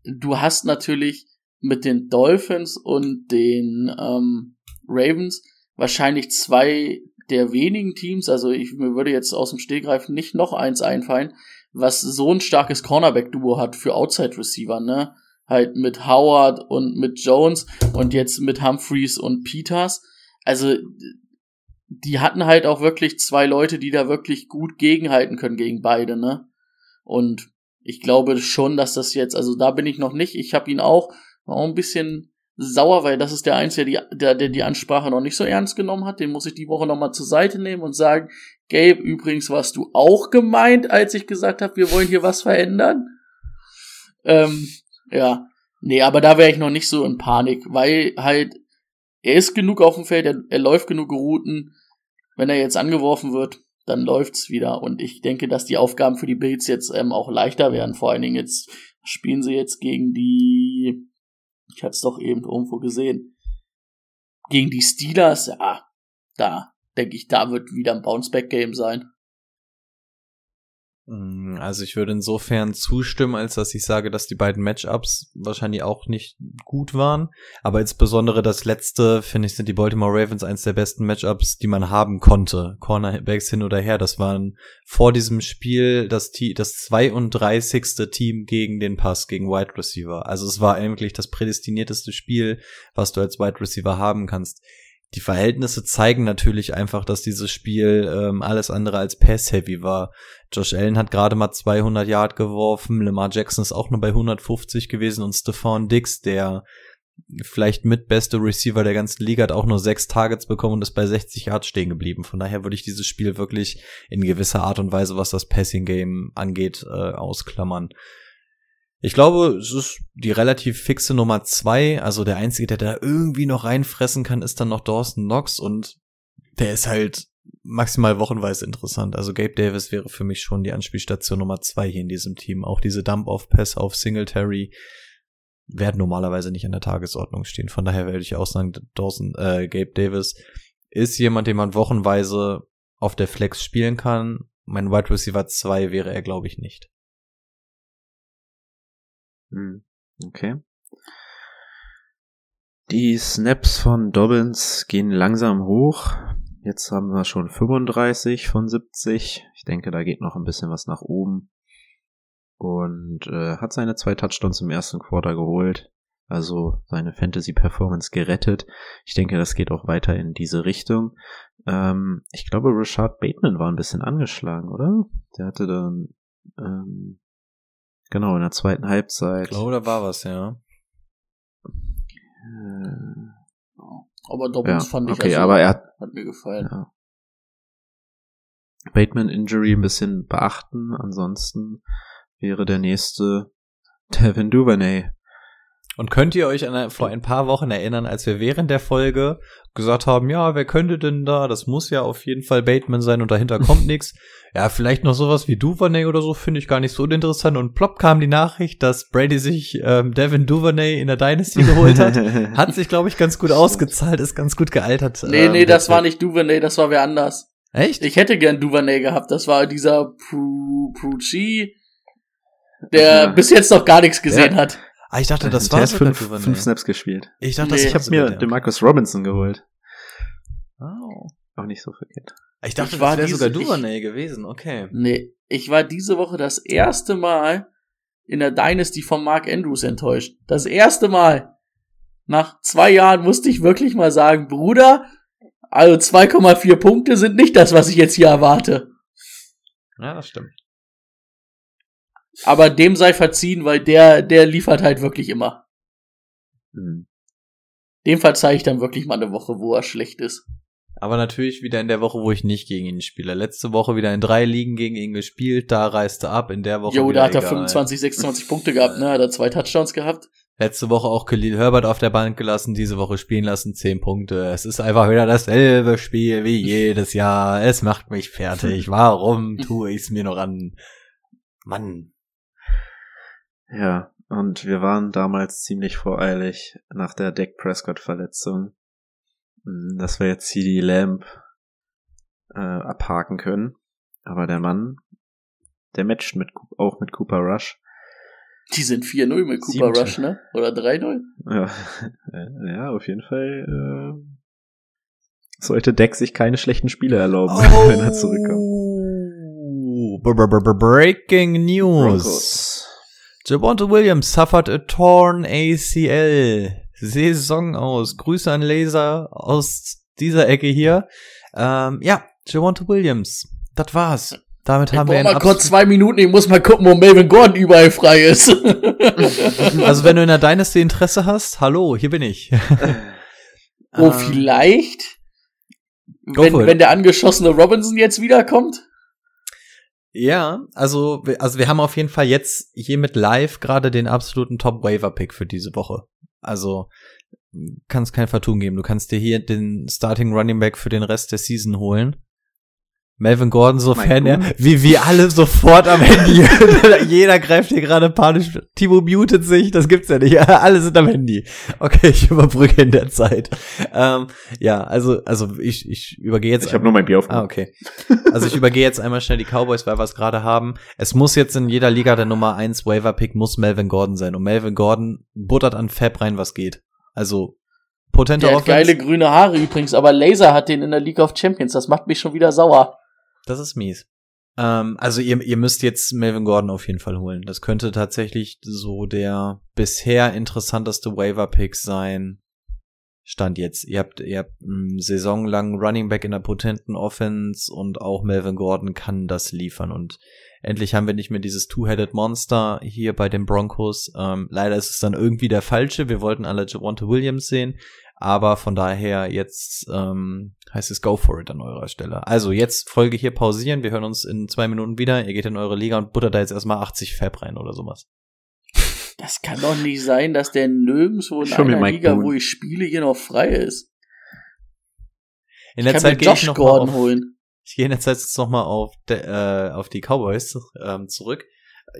Speaker 3: du hast natürlich mit den Dolphins und den ähm, Ravens wahrscheinlich zwei der wenigen Teams, also ich mir würde jetzt aus dem Stehgreif nicht noch eins einfallen, was so ein starkes Cornerback-Duo hat für Outside-Receiver, ne? Halt mit Howard und mit Jones und jetzt mit Humphreys und Peters. Also, die hatten halt auch wirklich zwei Leute, die da wirklich gut gegenhalten können gegen beide, ne? Und ich glaube schon, dass das jetzt, also da bin ich noch nicht. Ich habe ihn auch, auch ein bisschen sauer, weil das ist der Einzige, der der die Ansprache noch nicht so ernst genommen hat. Den muss ich die Woche nochmal zur Seite nehmen und sagen, Gabe, übrigens warst du auch gemeint, als ich gesagt habe, wir wollen hier was verändern. Ähm, ja. Nee, aber da wäre ich noch nicht so in Panik, weil halt, er ist genug auf dem Feld, er, er läuft genug Routen. Wenn er jetzt angeworfen wird, dann läuft's wieder. Und ich denke, dass die Aufgaben für die Bills jetzt ähm, auch leichter werden. Vor allen Dingen jetzt spielen sie jetzt gegen die ich hatte es doch eben irgendwo gesehen. Gegen die Steelers, ja, da denke ich, da wird wieder ein Bounceback-Game sein.
Speaker 2: Mm, also ich würde insofern zustimmen, als dass ich sage, dass die beiden Matchups wahrscheinlich auch nicht gut waren. Aber insbesondere das letzte, finde ich, sind die Baltimore Ravens eins der besten Matchups, die man haben konnte. Cornerbacks hin oder her. Das waren vor diesem Spiel das, das 32. Team gegen den Pass, gegen Wide Receiver. Also es war eigentlich das prädestinierteste Spiel, was du als Wide Receiver haben kannst die Verhältnisse zeigen natürlich einfach, dass dieses Spiel ähm, alles andere als pass-heavy war. Josh Allen hat gerade mal 200 Yard geworfen, Lamar Jackson ist auch nur bei 150 gewesen und Stephon Dix, der vielleicht mitbeste Receiver der ganzen Liga, hat auch nur sechs Targets bekommen und ist bei 60 Yards stehen geblieben. Von daher würde ich dieses Spiel wirklich in gewisser Art und Weise, was das Passing-Game angeht, äh, ausklammern. Ich glaube, es ist die relativ fixe Nummer zwei. Also der einzige, der da irgendwie noch reinfressen kann, ist dann noch Dawson Knox und der ist halt maximal wochenweise interessant. Also Gabe Davis wäre für mich schon die Anspielstation Nummer zwei hier in diesem Team. Auch diese Dump-Off-Pass auf Singletary werden normalerweise nicht an der Tagesordnung stehen. Von daher werde ich auch sagen, Dawson, äh, Gabe Davis ist jemand, den man wochenweise auf der Flex spielen kann. Mein Wide Receiver 2 wäre er, glaube ich, nicht.
Speaker 1: Hm, okay. Die Snaps von Dobbins gehen langsam hoch. Jetzt haben wir schon 35 von 70. Ich denke, da geht noch ein bisschen was nach oben. Und äh, hat seine zwei Touchdowns im ersten Quarter geholt. Also seine Fantasy-Performance gerettet. Ich denke, das geht auch weiter in diese Richtung. Ähm, ich glaube, Richard Bateman war ein bisschen angeschlagen, oder? Der hatte dann ähm, Genau, in der zweiten Halbzeit. Ich
Speaker 2: glaube, da war was, ja.
Speaker 3: Äh, aber Dobbins
Speaker 1: ja,
Speaker 3: fand ich
Speaker 1: okay, also, aber er hat,
Speaker 3: hat mir gefallen.
Speaker 1: Ja. Bateman Injury ein bisschen beachten. Ansonsten wäre der nächste Devin Duvernay.
Speaker 2: Und könnt ihr euch an, vor ein paar Wochen erinnern, als wir während der Folge gesagt haben, ja, wer könnte denn da? Das muss ja auf jeden Fall Bateman sein und dahinter [LAUGHS] kommt nichts. Ja, vielleicht noch sowas wie Duvernay oder so finde ich gar nicht so uninteressant. Und plopp kam die Nachricht, dass Brady sich ähm, Devin Duvernay in der Dynasty [LAUGHS] geholt hat. hat sich, glaube ich, ganz gut ausgezahlt, ist ganz gut gealtert.
Speaker 3: Nee,
Speaker 2: ähm,
Speaker 3: nee, das war nicht Duvernay, das war wer anders.
Speaker 2: Echt?
Speaker 3: Ich hätte gern Duvernay gehabt. Das war dieser Pru Prucci, der
Speaker 1: Ja.
Speaker 3: bis jetzt noch gar nichts gesehen
Speaker 1: Ja.
Speaker 3: hat.
Speaker 2: Ah, ich dachte, das
Speaker 1: der
Speaker 2: war
Speaker 1: hat
Speaker 2: sogar
Speaker 1: fünf, fünf Snaps gespielt.
Speaker 2: Ich dachte,
Speaker 3: Nee.
Speaker 2: das
Speaker 1: Ich habe mir DeMarcus Robinson geholt.
Speaker 2: Oh.
Speaker 1: Auch nicht so verkehrt.
Speaker 2: Ich dachte,
Speaker 3: Ich war
Speaker 2: das wäre sogar
Speaker 3: ich-
Speaker 2: Duvernay gewesen. Okay.
Speaker 3: Nee, ich war diese Woche das erste Mal in der Dynasty von Mark Andrews enttäuscht. Das erste Mal. Nach zwei Jahren musste ich wirklich mal sagen, Bruder, also 2,4 Punkte sind nicht das, was ich jetzt hier erwarte.
Speaker 2: Ja, das stimmt.
Speaker 3: Aber dem sei verziehen, weil der, der liefert halt wirklich immer.
Speaker 1: Hm.
Speaker 3: Dem verzeih ich dann wirklich mal eine Woche, wo er schlecht ist.
Speaker 2: Aber natürlich wieder in der Woche, wo ich nicht gegen ihn spiele. Letzte Woche wieder in drei Ligen gegen ihn gespielt, da reiste ab, in der Woche
Speaker 3: Jo, da hat er
Speaker 2: egal.
Speaker 3: 25, 26 Punkte gehabt, ne? Hat er zwei Touchdowns gehabt.
Speaker 2: Letzte Woche auch Khalil Herbert auf der Bank gelassen, diese Woche spielen lassen, zehn Punkte. Es ist einfach wieder dasselbe Spiel wie [LAUGHS] jedes Jahr. Es macht mich fertig. Warum tue ich es mir noch an? Mann.
Speaker 1: Ja, und wir waren damals ziemlich voreilig nach der Dak Prescott-Verletzung, hm, dass wir jetzt CD Lamb äh, abhaken können. Aber der Mann, der matcht mit, auch mit Cooper Rush.
Speaker 3: Die sind 4-0 mit Cooper
Speaker 1: Siebte.
Speaker 3: Rush, ne? Oder 3-0?
Speaker 1: Ja, [LAUGHS] ja auf jeden Fall äh, sollte Dak sich keine schlechten Spiele erlauben, [LAUGHS] wenn er zurückkommt.
Speaker 2: Oh, Breaking News.
Speaker 1: Broncos.
Speaker 2: Javonte Williams suffered a torn ACL. Saison aus. Grüße an Laser aus dieser Ecke hier. Ähm, ja, Javonte Williams. Das war's. Damit
Speaker 3: Ich
Speaker 2: haben wir
Speaker 3: brauch
Speaker 2: einen
Speaker 3: mal kurz zwei Minuten, ich muss mal gucken, wo Melvin Gordon überall frei ist. [LAUGHS] [LAUGHS]
Speaker 2: Also wenn du in der Dynasty Interesse hast, hallo, hier bin ich. [LAUGHS]
Speaker 3: oh,
Speaker 2: Ähm,
Speaker 3: vielleicht, wenn, wenn der angeschossene Robinson jetzt wiederkommt.
Speaker 2: Ja, also, also wir haben auf jeden Fall jetzt hiermit live gerade den absoluten Top-Waiver-Pick für diese Woche. Also kann es kein Vertun geben. Du kannst dir hier den Starting Running Back für den Rest der Season holen. Melvin Gordon, sofern er, wie wir alle sofort am Handy. [LAUGHS] Jeder greift hier gerade panisch. Timo mutet sich, das gibt's ja nicht. [LAUGHS] alle sind am Handy. Okay, ich überbrücke in der Zeit. Ähm, ja, also, also ich, ich übergehe jetzt.
Speaker 1: Ich habe nur mein Bier
Speaker 2: Ah,
Speaker 1: aufgemacht.
Speaker 2: okay. Also ich übergehe jetzt einmal schnell die Cowboys, weil wir es gerade haben. Es muss jetzt in jeder Liga der Nummer 1 Waiver-Pick muss Melvin Gordon sein. Und Melvin Gordon buttert an Fab rein, was geht. Also, potente
Speaker 3: Der hat
Speaker 2: Offense.
Speaker 3: geile grüne Haare übrigens, aber Laser hat den in der League of Champions. Das macht mich schon wieder sauer.
Speaker 2: Das ist mies. Ähm, also ihr, ihr müsst jetzt Melvin Gordon auf jeden Fall holen. Das könnte tatsächlich so der bisher interessanteste Waiver-Pick sein. Stand jetzt. Ihr habt, ihr habt einen saisonlangen Running Back in der potenten Offense und auch Melvin Gordon kann das liefern und endlich haben wir nicht mehr dieses Two-Headed Monster hier bei den Broncos. Ähm, leider ist es dann irgendwie der falsche. Wir wollten alle Javonte Williams sehen. Aber von daher jetzt ähm, heißt es Go for it an eurer Stelle. Also jetzt Folge hier pausieren. Wir hören uns in zwei Minuten wieder. Ihr geht in eure Liga und buttert da jetzt erstmal 80 Fab rein oder sowas.
Speaker 3: Das kann doch nicht sein, dass der nirgendwo in
Speaker 1: mit
Speaker 3: einer Liga,
Speaker 1: Boone.
Speaker 3: wo ich spiele, hier noch frei ist.
Speaker 2: In
Speaker 3: Ich
Speaker 2: der
Speaker 3: kann
Speaker 2: Zeit
Speaker 3: mir
Speaker 2: gehe ich noch mal
Speaker 3: Gordon
Speaker 2: auf,
Speaker 3: holen.
Speaker 2: Ich gehe in der Zeit jetzt noch mal auf, de, äh, auf die Cowboys ähm, zurück.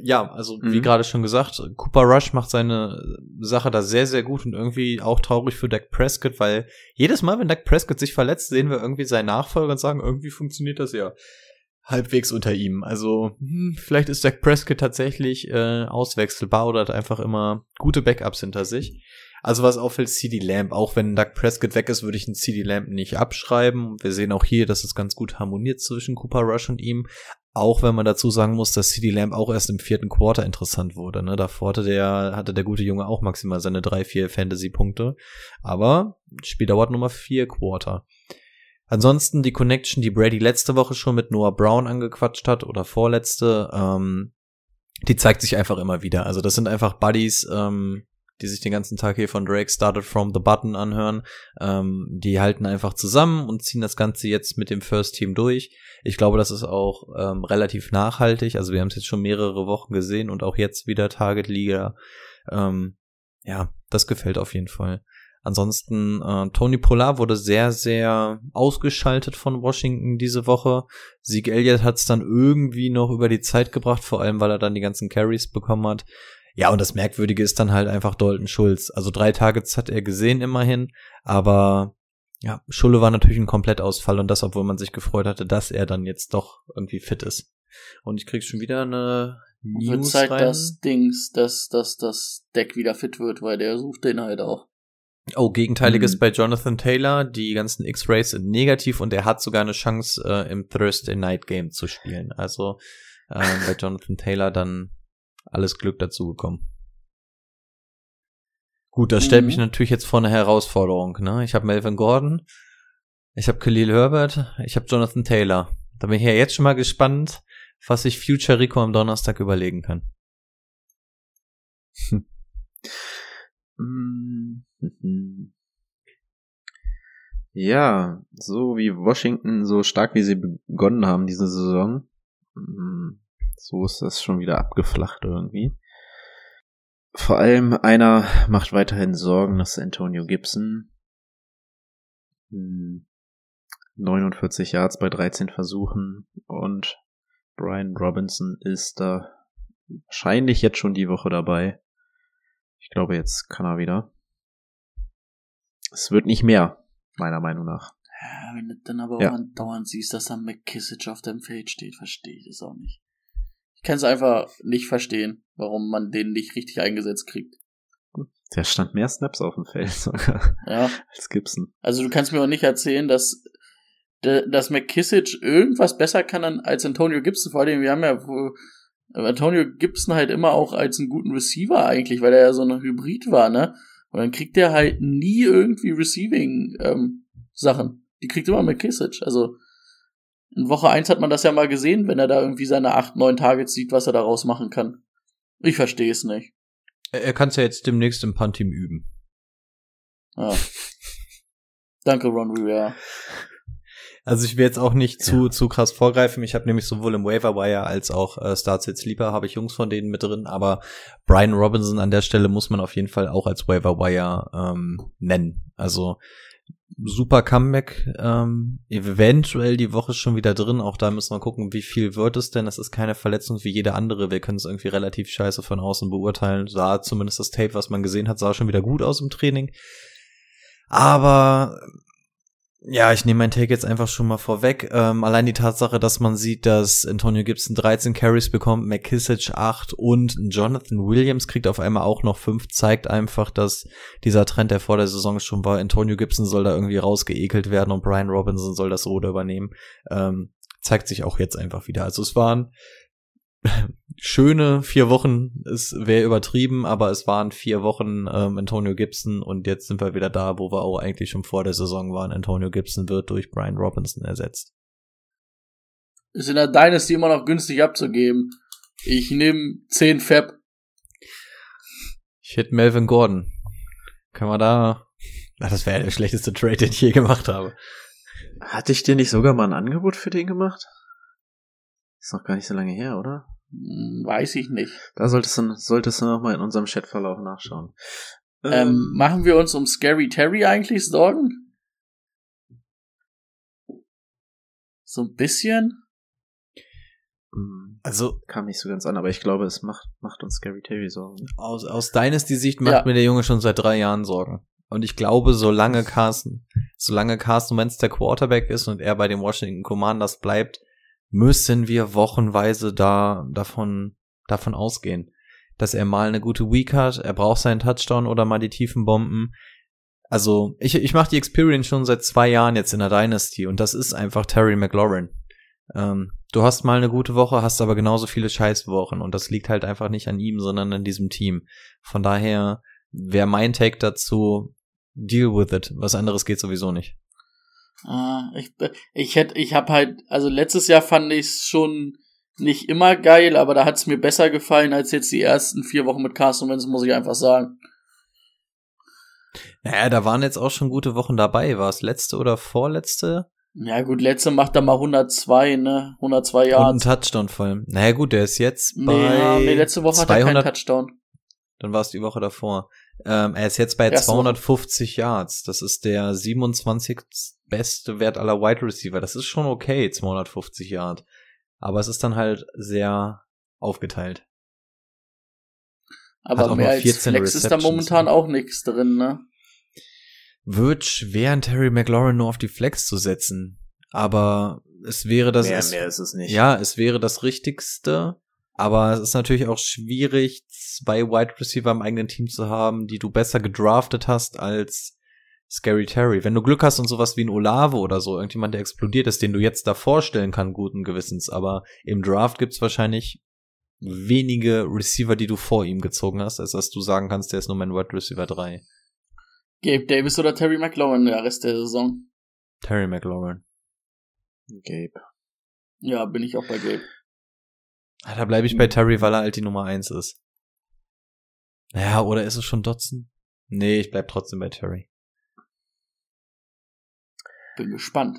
Speaker 2: Ja, also wie
Speaker 1: Mhm.
Speaker 2: gerade schon gesagt, Cooper Rush macht seine Sache da sehr, sehr gut und irgendwie auch traurig für Dak Prescott, weil jedes Mal, wenn Dak Prescott sich verletzt, sehen wir irgendwie seinen Nachfolger und sagen, irgendwie funktioniert das ja halbwegs unter ihm. Also hm, vielleicht ist Dak Prescott tatsächlich äh, auswechselbar oder hat einfach immer gute Backups hinter sich. Also was auffällt, CD Lamb. Auch wenn Doug Prescott weg ist, würde ich einen CD Lamb nicht abschreiben. Wir sehen auch hier, dass es ganz gut harmoniert zwischen Cooper Rush und ihm. Auch wenn man dazu sagen muss, dass CD Lamb auch erst im vierten Quarter interessant wurde. Ne? Davor hatte der, hatte der gute Junge auch maximal seine drei, vier Fantasy-Punkte. Aber Spiel dauert Nummer vier Quarter. Ansonsten die Connection, die Brady letzte Woche schon mit Noah Brown angequatscht hat oder vorletzte, ähm, die zeigt sich einfach immer wieder. Also das sind einfach Buddies, ähm, die sich den ganzen Tag hier von Drake Started from the Button anhören. Ähm, die halten einfach zusammen und ziehen das Ganze jetzt mit dem First Team durch. Ich glaube, das ist auch ähm, relativ nachhaltig. Also wir haben es jetzt schon mehrere Wochen gesehen und auch jetzt wieder Target Liga. Ähm, ja, das gefällt auf jeden Fall. Ansonsten, äh, Tony Pollard wurde sehr, sehr ausgeschaltet von Washington diese Woche. Sieg Elliott hat es dann irgendwie noch über die Zeit gebracht, vor allem weil er dann die ganzen Carries bekommen hat. Ja, und das Merkwürdige ist dann halt einfach Dalton Schulz. Also drei Targets hat er gesehen immerhin, aber ja, Schulle war natürlich ein Komplettausfall und das, obwohl man sich gefreut hatte, dass er dann jetzt doch irgendwie fit ist. Und ich krieg schon wieder eine News
Speaker 3: Wird Zeit,
Speaker 2: rein.
Speaker 3: dass Dings, dass, dass das Deck wieder fit wird, weil der sucht den halt auch.
Speaker 2: Oh, Gegenteiliges
Speaker 1: Mhm.
Speaker 2: bei Jonathan Taylor. Die ganzen X-Rays sind negativ und er hat sogar eine Chance, äh, im Thursday Night Game zu spielen. Also ähm, bei [LAUGHS] Jonathan Taylor dann alles Glück dazu gekommen. Gut, das stellt
Speaker 3: Mhm.
Speaker 2: mich natürlich jetzt vor eine Herausforderung. Ne? Ich habe Melvin Gordon, ich habe Khalil Herbert, ich habe Jonathan Taylor. Da bin ich ja jetzt schon mal gespannt, was sich Future Rico am Donnerstag überlegen kann.
Speaker 1: Mhm. Ja, so wie Washington, so stark wie sie begonnen haben diese Saison, mm, so ist das schon wieder abgeflacht irgendwie. Vor allem einer macht weiterhin Sorgen, das ist Antonio Gibson. Hm, 49 Yards bei 13 Versuchen und Brian Robinson ist da wahrscheinlich jetzt schon die Woche dabei. Ich glaube, jetzt kann er wieder. Es wird nicht mehr, meiner Meinung nach.
Speaker 3: Ja, wenn du dann aber
Speaker 1: Ja.
Speaker 3: auch andauernd siehst, dass da McKissick auf dem Feld steht, verstehe ich das auch nicht. Ich kann es einfach nicht verstehen, warum man den nicht richtig eingesetzt kriegt.
Speaker 1: Der stand mehr Snaps auf dem Feld sogar
Speaker 3: Ja,
Speaker 1: als Gibson.
Speaker 3: also du kannst mir auch nicht erzählen, dass dass McKissick irgendwas besser kann an- als Antonio Gibson. Vor allem, wir haben ja Antonio Gibson halt immer auch als einen guten Receiver eigentlich, weil er ja so ein Hybrid war, ne? Und dann kriegt er halt nie irgendwie Receiving ähm, Sachen. Die kriegt immer McKissick. Also in Woche 1 hat man das ja mal gesehen, wenn er da irgendwie seine 8, 9 Targets sieht, was er daraus machen kann. Ich verstehe es nicht.
Speaker 2: Er, er kann es ja jetzt demnächst im Punt-Team üben.
Speaker 3: Ja. [LAUGHS] Danke, Ron Rivera.
Speaker 2: Also ich will jetzt auch nicht zu zu krass vorgreifen. Ich habe nämlich sowohl im Waiver Wire als auch äh, Start Sit Sleeper habe ich Jungs von denen mit drin, aber Brian Robinson an der Stelle muss man auf jeden Fall auch als Waiver Wire ähm, nennen. Also super Comeback, ähm, eventuell die Woche schon wieder drin. Auch da müssen wir gucken, wie viel wird es denn. Es ist keine Verletzung wie jede andere. Wir können es irgendwie relativ scheiße von außen beurteilen. Sah zumindest das Tape, was man gesehen hat, sah schon wieder gut aus im Training. Aber ja, ich nehme mein Take jetzt einfach schon mal vorweg. Ähm, allein die Tatsache, dass man sieht, dass Antonio Gibson 13 Carries bekommt, McKissick 8 und Jonathan Williams kriegt auf einmal auch noch 5, zeigt einfach, dass dieser Trend, der vor der Saison schon war, Antonio Gibson soll da irgendwie rausgeekelt werden und Brian Robinson soll das Ruder übernehmen, ähm, zeigt sich auch jetzt einfach wieder. Also es waren schöne vier Wochen, es wäre übertrieben, aber es waren vier Wochen ähm, Antonio Gibson und jetzt sind wir wieder da, wo wir auch eigentlich schon vor der Saison waren. Antonio Gibson wird durch Brian Robinson ersetzt.
Speaker 3: Ist in der Dynasty immer noch günstig abzugeben. Ich nehme 10 Fab.
Speaker 2: Ich hätte Melvin Gordon. Können wir da. Ach, das wäre der schlechteste Trade, den ich je gemacht habe.
Speaker 1: Hatte ich dir nicht sogar mal ein Angebot für den gemacht? Ist noch gar nicht so lange her, oder?
Speaker 3: Hm, Weiß ich nicht.
Speaker 1: Da solltest du, solltest du noch mal in unserem Chatverlauf nachschauen.
Speaker 3: Ähm, machen wir uns um Scary Terry eigentlich Sorgen? So ein bisschen?
Speaker 1: hm,
Speaker 2: Also
Speaker 1: kam nicht so ganz an, aber ich glaube, es macht, macht uns Scary Terry Sorgen.
Speaker 2: aus, aus Dynasty-Sicht macht
Speaker 3: Ja.
Speaker 2: mir der Junge schon seit drei Jahren Sorgen. Und ich glaube, solange [LAUGHS] Carsten, solange Carsten Wentz der Quarterback ist und er bei den Washington Commanders bleibt, müssen wir wochenweise da davon, davon ausgehen, dass er mal eine gute Week hat, er braucht seinen Touchdown oder mal die tiefen Bomben. Also, ich, ich mache die Experience schon seit zwei Jahren jetzt in der Dynasty und das ist einfach Terry McLaurin. Ähm, du hast mal eine gute Woche, hast aber genauso viele Scheißwochen und das liegt halt einfach nicht an ihm, sondern an diesem Team. Von daher wäre mein Take dazu, deal with it. Was anderes geht sowieso nicht.
Speaker 3: Ah, ich, ich hätte, ich habe halt, also letztes Jahr fand ich es schon nicht immer geil, aber da hat es mir besser gefallen als jetzt die ersten vier Wochen mit Carsten Wentz, muss ich einfach sagen.
Speaker 2: Naja, da waren jetzt auch schon gute Wochen dabei. War es letzte oder vorletzte?
Speaker 3: Ja, gut, letzte macht er mal 102, ne? 102
Speaker 2: Und ein
Speaker 3: Yards.
Speaker 2: Touchdown vor allem. Naja, gut, der ist jetzt bei
Speaker 3: Nee, nee, letzte Woche hat er
Speaker 2: 200,
Speaker 3: keinen Touchdown.
Speaker 2: Dann war es die Woche davor. Ähm, er ist jetzt bei
Speaker 3: Woche.
Speaker 2: 250 Yards. Das ist der 27. beste Wert aller Wide Receiver. Das ist schon okay, 250 Yards. Aber es ist dann halt sehr aufgeteilt.
Speaker 3: Aber
Speaker 2: noch
Speaker 3: mehr als
Speaker 2: 14
Speaker 3: Flex ist da
Speaker 2: Receptions,
Speaker 3: momentan
Speaker 2: ne?
Speaker 3: auch nichts drin, ne?
Speaker 2: Wird schwer, einen Terry McLaurin nur auf die Flex zu setzen. Aber es wäre das.
Speaker 1: mehr,
Speaker 2: es,
Speaker 1: mehr ist es nicht.
Speaker 2: Ja, es wäre das Richtigste. Aber es ist natürlich auch schwierig, zwei Wide Receiver im eigenen Team zu haben, die du besser gedraftet hast als Scary Terry. Wenn du Glück hast und sowas wie ein Olave oder so, irgendjemand, der explodiert ist, den du jetzt da vorstellen kann, guten Gewissens. Aber im Draft gibt's wahrscheinlich wenige Receiver, die du vor ihm gezogen hast, als dass du sagen kannst, der ist nur mein Wide Receiver 3.
Speaker 3: Gabe Davis oder Terry McLaurin der Rest der Saison.
Speaker 2: Terry McLaurin.
Speaker 1: Gabe.
Speaker 3: Ja, bin ich auch bei Gabe.
Speaker 2: Ah, Da bleibe ich bei Terry, weil er halt die Nummer eins ist. Ja, oder ist es schon Dotson? Nee, ich bleib trotzdem bei Terry.
Speaker 3: Bin gespannt.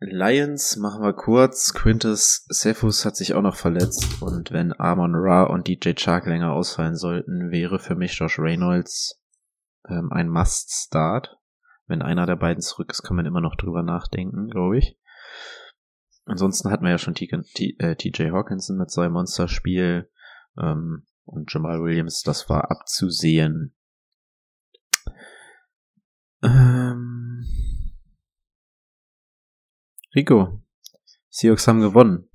Speaker 1: Lions machen wir kurz. Quintus Cephus hat sich auch noch verletzt und wenn Amon Ra und DJ Chark länger ausfallen sollten, wäre für mich Josh Reynolds ähm, ein Must-Start. Wenn einer der beiden zurück ist, kann man immer noch drüber nachdenken, glaube ich. Ansonsten hatten wir ja schon TJ äh, Hawkinson mit seinem Monsterspiel ähm, und Jamal Williams, das war abzusehen. Ähm, Rico, Seahawks haben gewonnen.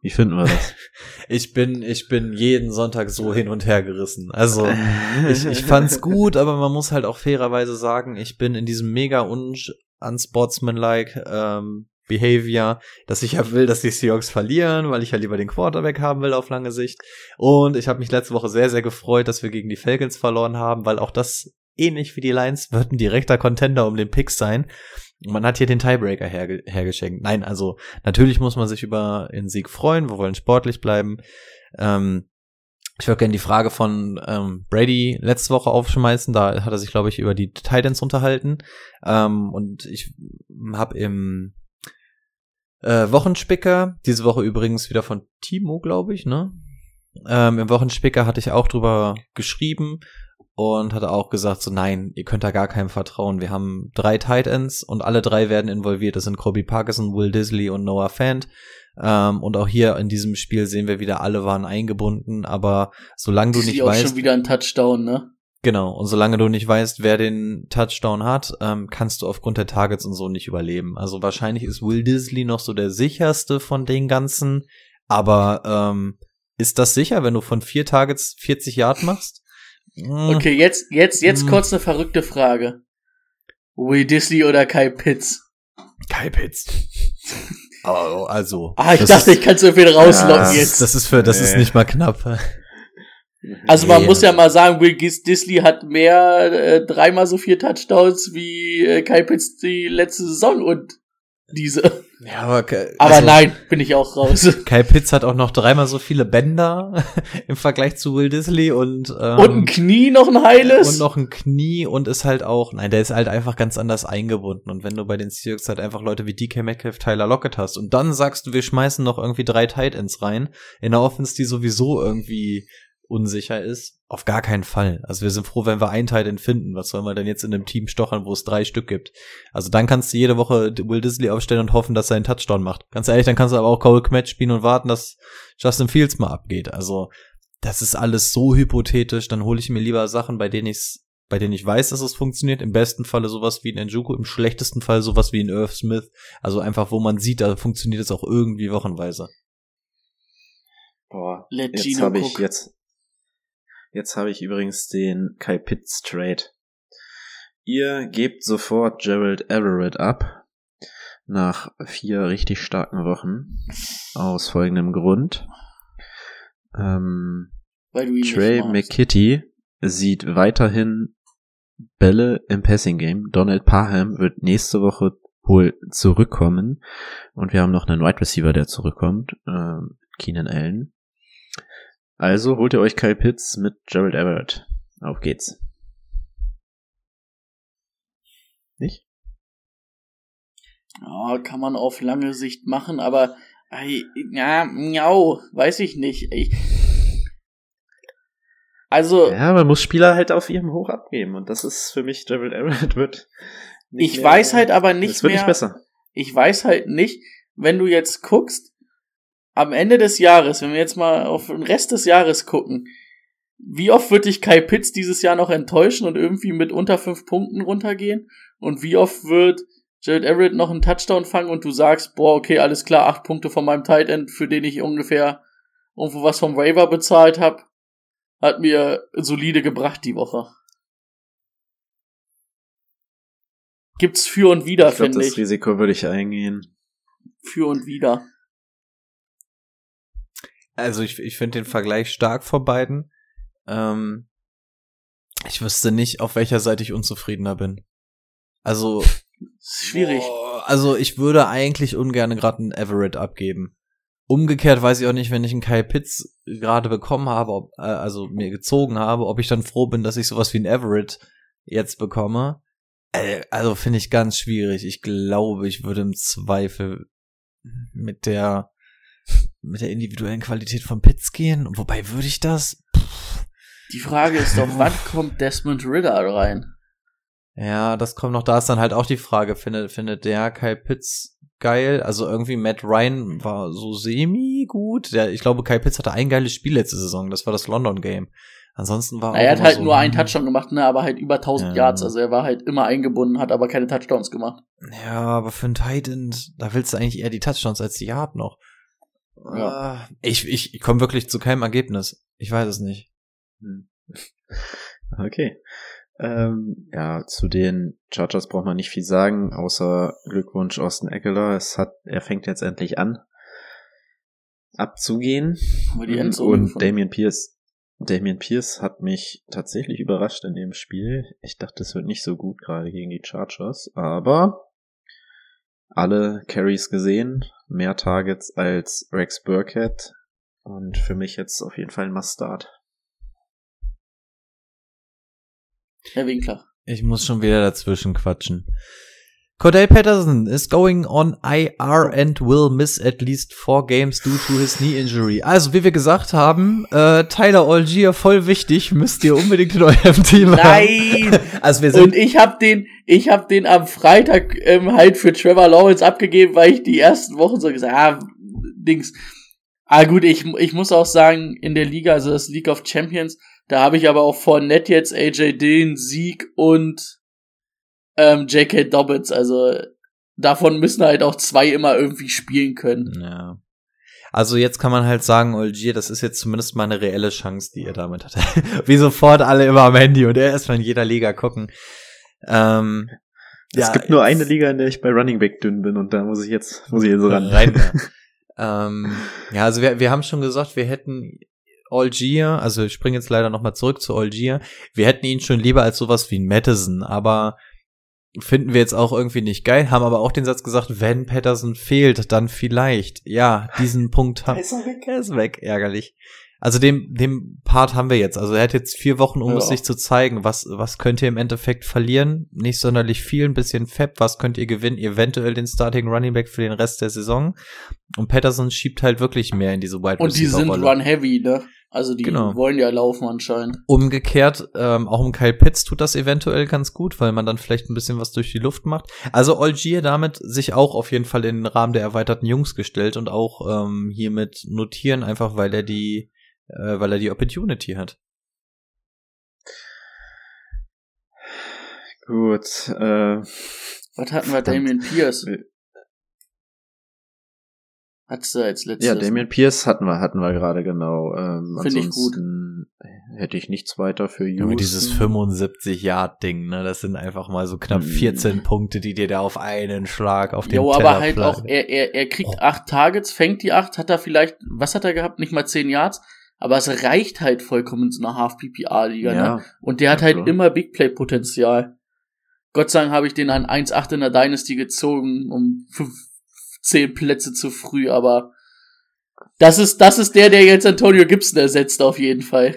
Speaker 1: Wie finden wir das? [LAUGHS]
Speaker 2: Ich bin, ich bin jeden Sonntag so hin und her gerissen. Also, ich, ich [LAUGHS] fand's gut, aber man muss halt auch fairerweise sagen, ich bin in diesem mega un unsportsmanlike ähm, Behavior, dass ich ja will, dass die Seahawks verlieren, weil ich ja lieber den Quarterback haben will auf lange Sicht. Und ich habe mich letzte Woche sehr, sehr gefreut, dass wir gegen die Falcons verloren haben, weil auch das ähnlich wie die Lions wird ein direkter Contender um den Pick sein. Man hat hier den Tiebreaker herge hergeschenkt. Nein, also natürlich muss man sich über den Sieg freuen. Wir wollen sportlich bleiben. Ähm, ich würde gerne die Frage von ähm, Brady letzte Woche aufschmeißen. Da hat er sich, glaube ich, über die Titans unterhalten. Ähm, und ich habe im äh, Wochenspicker, diese Woche übrigens wieder von Timo, glaube ich, ne? Ähm, Im Wochenspicker hatte ich auch drüber geschrieben und hatte auch gesagt, so nein, ihr könnt da gar keinem vertrauen. Wir haben drei Tight Ends und alle drei werden involviert. Das sind Kobe Parkinson, Will Disley und Noah Fant. Ähm, und auch hier in diesem Spiel sehen wir wieder, alle waren eingebunden, aber solange du nicht
Speaker 3: auch
Speaker 2: weißt,
Speaker 3: schon wieder ein Touchdown, ne?
Speaker 2: Genau, und solange du nicht weißt, wer den Touchdown hat, ähm, kannst du aufgrund der Targets und so nicht überleben. Also wahrscheinlich ist Will Disley noch so der sicherste von den ganzen, aber ähm, ist das sicher, wenn du von vier Targets 40 Yard machst? Hm,
Speaker 3: Okay, jetzt, jetzt, jetzt
Speaker 2: Hm.
Speaker 3: kurz eine verrückte Frage. Will Disley oder Kai Pitts?
Speaker 2: Kai Pitts. Aber [LAUGHS] also.
Speaker 3: Ah, ich dachte,
Speaker 2: ist,
Speaker 3: ich kann so viel rauslocken
Speaker 1: Ja,
Speaker 3: jetzt.
Speaker 2: Das ist für, das ist
Speaker 1: Nee.
Speaker 2: nicht mal knapp.
Speaker 3: Also man
Speaker 2: Nee.
Speaker 3: muss ja mal sagen, Will Disley hat mehr, äh, dreimal so viel Touchdowns wie äh, Kai Pitts die letzte Saison und diese.
Speaker 2: Ja, aber, Kai-
Speaker 3: Aber
Speaker 2: also,
Speaker 3: nein, bin ich auch raus. [LAUGHS]
Speaker 2: Kai Pitts hat auch noch dreimal so viele Bänder [LAUGHS] im Vergleich zu Will Disley und, ähm,
Speaker 3: und ein Knie noch ein heiles.
Speaker 2: und noch ein Knie und ist halt auch, nein, der ist halt einfach ganz anders eingebunden. Und wenn du bei den Seahawks halt einfach Leute wie DK Metcalf, Tyler Lockett hast und dann sagst du, wir schmeißen noch irgendwie drei Tight Ends rein in der Offense, die sowieso irgendwie unsicher ist, auf gar keinen Fall. Also wir sind froh, wenn wir einen End finden. Was sollen wir denn jetzt in einem Team stochern, wo es drei Stück gibt? Also dann kannst du jede Woche Will Disley aufstellen und hoffen, dass er einen Touchdown macht. Ganz ehrlich, dann kannst du aber auch Cole Kmet spielen und warten, dass Justin Fields mal abgeht. Also das ist alles so hypothetisch. Dann hole ich mir lieber Sachen, bei denen ich's bei denen ich weiß, dass es funktioniert. Im besten Falle sowas wie ein Njoku, im schlechtesten Fall sowas wie ein Irv Smith. Also einfach, wo man sieht, da funktioniert es auch irgendwie wochenweise.
Speaker 1: Boah,
Speaker 3: Let
Speaker 1: jetzt habe ich jetzt jetzt habe ich übrigens den Kai Pitts Trade. Ihr gebt sofort Gerald Everett ab nach vier richtig starken Wochen aus folgendem Grund. Ähm, Trey. McKitty sieht weiterhin Bälle im Passing Game. Donald Parham wird nächste Woche wohl zurückkommen und wir haben noch einen Wide Receiver, der zurückkommt, ähm, Keenan Allen. Also holt ihr euch Kyle Pitts mit Gerald Everett. Auf geht's. Nicht?
Speaker 3: Ja, kann man auf lange Sicht machen, aber ey, ja, miau, weiß ich nicht. Ich, also.
Speaker 1: Ja, man muss Spieler halt auf ihrem Hoch abgeben und das ist für mich Gerald Everett wird.
Speaker 3: ich
Speaker 1: mehr,
Speaker 3: weiß halt aber nicht.
Speaker 1: Es wird
Speaker 3: mehr,
Speaker 1: nicht besser.
Speaker 3: Ich weiß halt nicht, wenn du jetzt guckst, am Ende des Jahres, wenn wir jetzt mal auf den Rest des Jahres gucken, wie oft wird dich Kai Pitts dieses Jahr noch enttäuschen und irgendwie mit unter fünf Punkten runtergehen? Und wie oft wird Jared Everett noch einen Touchdown fangen und du sagst, boah, okay, alles klar, acht Punkte von meinem Tight End, für den ich ungefähr irgendwo was vom Waiver bezahlt habe, hat mir solide gebracht die Woche. Gibt's für und wieder,
Speaker 1: ich glaube,
Speaker 3: finde
Speaker 1: das
Speaker 3: ich.
Speaker 1: Risiko würde ich eingehen.
Speaker 3: Für und wieder.
Speaker 2: Also ich, ich finde den Vergleich stark von beiden. Ähm, ich wüsste nicht, auf welcher Seite ich unzufriedener bin. Also
Speaker 3: schwierig.
Speaker 2: Also ich würde eigentlich ungern gerade einen Everett abgeben. Umgekehrt weiß ich auch nicht, wenn ich einen Kyle Pitts gerade bekommen habe, ob, äh, also mir gezogen habe, ob ich dann froh bin, dass ich sowas wie einen Everett jetzt bekomme. Äh, also finde ich ganz schwierig. Ich glaube, ich würde im Zweifel mit der mit der individuellen Qualität von Pitts gehen. Wobei würde ich das?
Speaker 3: Die Frage ist doch, [LAUGHS] wann kommt Desmond Ritter rein?
Speaker 2: Ja, das kommt noch, da ist dann halt auch die Frage, findet, findet der Kyle Pitts geil? Also irgendwie Matt Ryan war so semi gut. Der, ich glaube, Kyle Pitts hatte ein geiles Spiel letzte Saison, das war das London Game. Ansonsten war
Speaker 3: er
Speaker 2: auch
Speaker 3: hat halt
Speaker 2: so,
Speaker 3: nur einen Touchdown gemacht, ne, aber halt über 1000
Speaker 2: Ja.
Speaker 3: Yards. Also er war halt immer eingebunden, hat aber keine Touchdowns gemacht.
Speaker 2: Ja, aber für einen Tight End, da willst du eigentlich eher die Touchdowns als die Yard noch.
Speaker 3: Ja.
Speaker 2: Äh, Ich, ich, komme wirklich zu keinem Ergebnis. Ich weiß es nicht.
Speaker 1: Hm. [LAUGHS] Okay. Ähm, ja, zu den Chargers braucht man nicht viel sagen, außer Glückwunsch Austin Eckler. Es hat, er fängt jetzt endlich an abzugehen. Und
Speaker 3: gefunden.
Speaker 1: Damian Pierce, Damian Pierce hat mich tatsächlich überrascht in dem Spiel. Ich dachte, es wird nicht so gut gerade gegen die Chargers, aber alle Carries gesehen, mehr Targets als Rex Burkhead und für mich jetzt auf jeden Fall ein Must-Start.
Speaker 3: Herr Winkler.
Speaker 2: Ich muss schon wieder dazwischen quatschen. Cordell Patterson is going on IR and will miss at least four games due to his knee injury. Also, wie wir gesagt haben, äh, Tyler Algier voll wichtig, müsst ihr unbedingt in eurem [LAUGHS] Team
Speaker 3: Nein!
Speaker 2: haben. [LAUGHS] Also, wir
Speaker 3: Und
Speaker 2: sind,
Speaker 3: ich hab den, ich hab den am Freitag ähm, halt für Trevor Lawrence abgegeben, weil ich die ersten Wochen so gesagt, ah, Dings. Ah gut, ich, ich muss auch sagen, in der Liga, also das League of Champions, da habe ich aber auch Fournette jetzt, AJ Dillon, Sieg und ähm, J.K. Dobbins. Also davon müssen halt auch zwei immer irgendwie spielen können.
Speaker 2: ja. Also jetzt kann man halt sagen, Algier, das ist jetzt zumindest mal eine reelle Chance, die ihr damit hat. [LAUGHS] Wie sofort alle immer am Handy und er erstmal in jeder Liga gucken. Ähm,
Speaker 1: es gibt nur eine Liga, in der ich bei Running Back dünn bin und da muss ich jetzt, muss ich jetzt ran.
Speaker 2: rein. [LAUGHS] ähm, ja, also wir, wir haben schon gesagt, wir hätten Algier, also ich springe jetzt leider nochmal zurück zu Algier, wir hätten ihn schon lieber als sowas wie ein Madison, aber finden wir jetzt auch irgendwie nicht geil, haben aber auch den Satz gesagt, wenn Patterson fehlt, dann vielleicht. Ja, diesen Punkt haben.
Speaker 1: Ist er weg?
Speaker 2: Er ist weg, ärgerlich. Also dem, dem Part haben wir jetzt. Also er hat jetzt vier Wochen, um
Speaker 3: Ja.
Speaker 2: es sich zu zeigen. Was, was könnt ihr im Endeffekt verlieren? Nicht sonderlich viel, ein bisschen Fab. Was könnt ihr gewinnen? Eventuell den Starting Running Back für den Rest der Saison. Und Patterson schiebt halt wirklich mehr in diese Wide
Speaker 3: Und die sind run heavy, ne? Also die
Speaker 2: Genau.
Speaker 3: wollen ja laufen anscheinend.
Speaker 2: Umgekehrt, ähm, auch um Kyle Pitts tut das eventuell ganz gut, weil man dann vielleicht ein bisschen was durch die Luft macht. Also Algier damit sich auch auf jeden Fall in den Rahmen der erweiterten Jungs gestellt und auch ähm, hiermit notieren, einfach weil er die, äh, weil er die Opportunity hat.
Speaker 1: Gut, äh,
Speaker 3: Was hatten wir? Damian Pierce.
Speaker 1: Äh.
Speaker 3: Hat's da als letztes.
Speaker 1: ja, Damian Pierce hatten wir, hatten wir gerade genau. Ähm,
Speaker 3: Find ich gut.
Speaker 1: hätte ich nichts weiter für Houston.
Speaker 2: Junge, dieses 75-Yard-Ding, ne, das sind einfach mal so knapp
Speaker 1: Mhm.
Speaker 2: 14 Punkte, die dir da auf einen Schlag auf den
Speaker 3: Jo,
Speaker 2: Teller
Speaker 3: aber halt auch, er, er, er kriegt
Speaker 2: Oh.
Speaker 3: acht Targets, fängt die acht, hat er vielleicht, was hat er gehabt? Nicht mal zehn Yards, aber es reicht halt vollkommen in so einer Half-PPA-Liga, ne?
Speaker 1: ja,
Speaker 3: Und der hat
Speaker 1: Ja,
Speaker 3: halt
Speaker 1: klar.
Speaker 3: immer Big Play-Potenzial. Gott sei Dank habe ich den an 1,8 in der Dynasty gezogen, um 15 Plätze zu früh, aber das ist, das ist der, der jetzt Antonio Gibson ersetzt, auf jeden Fall.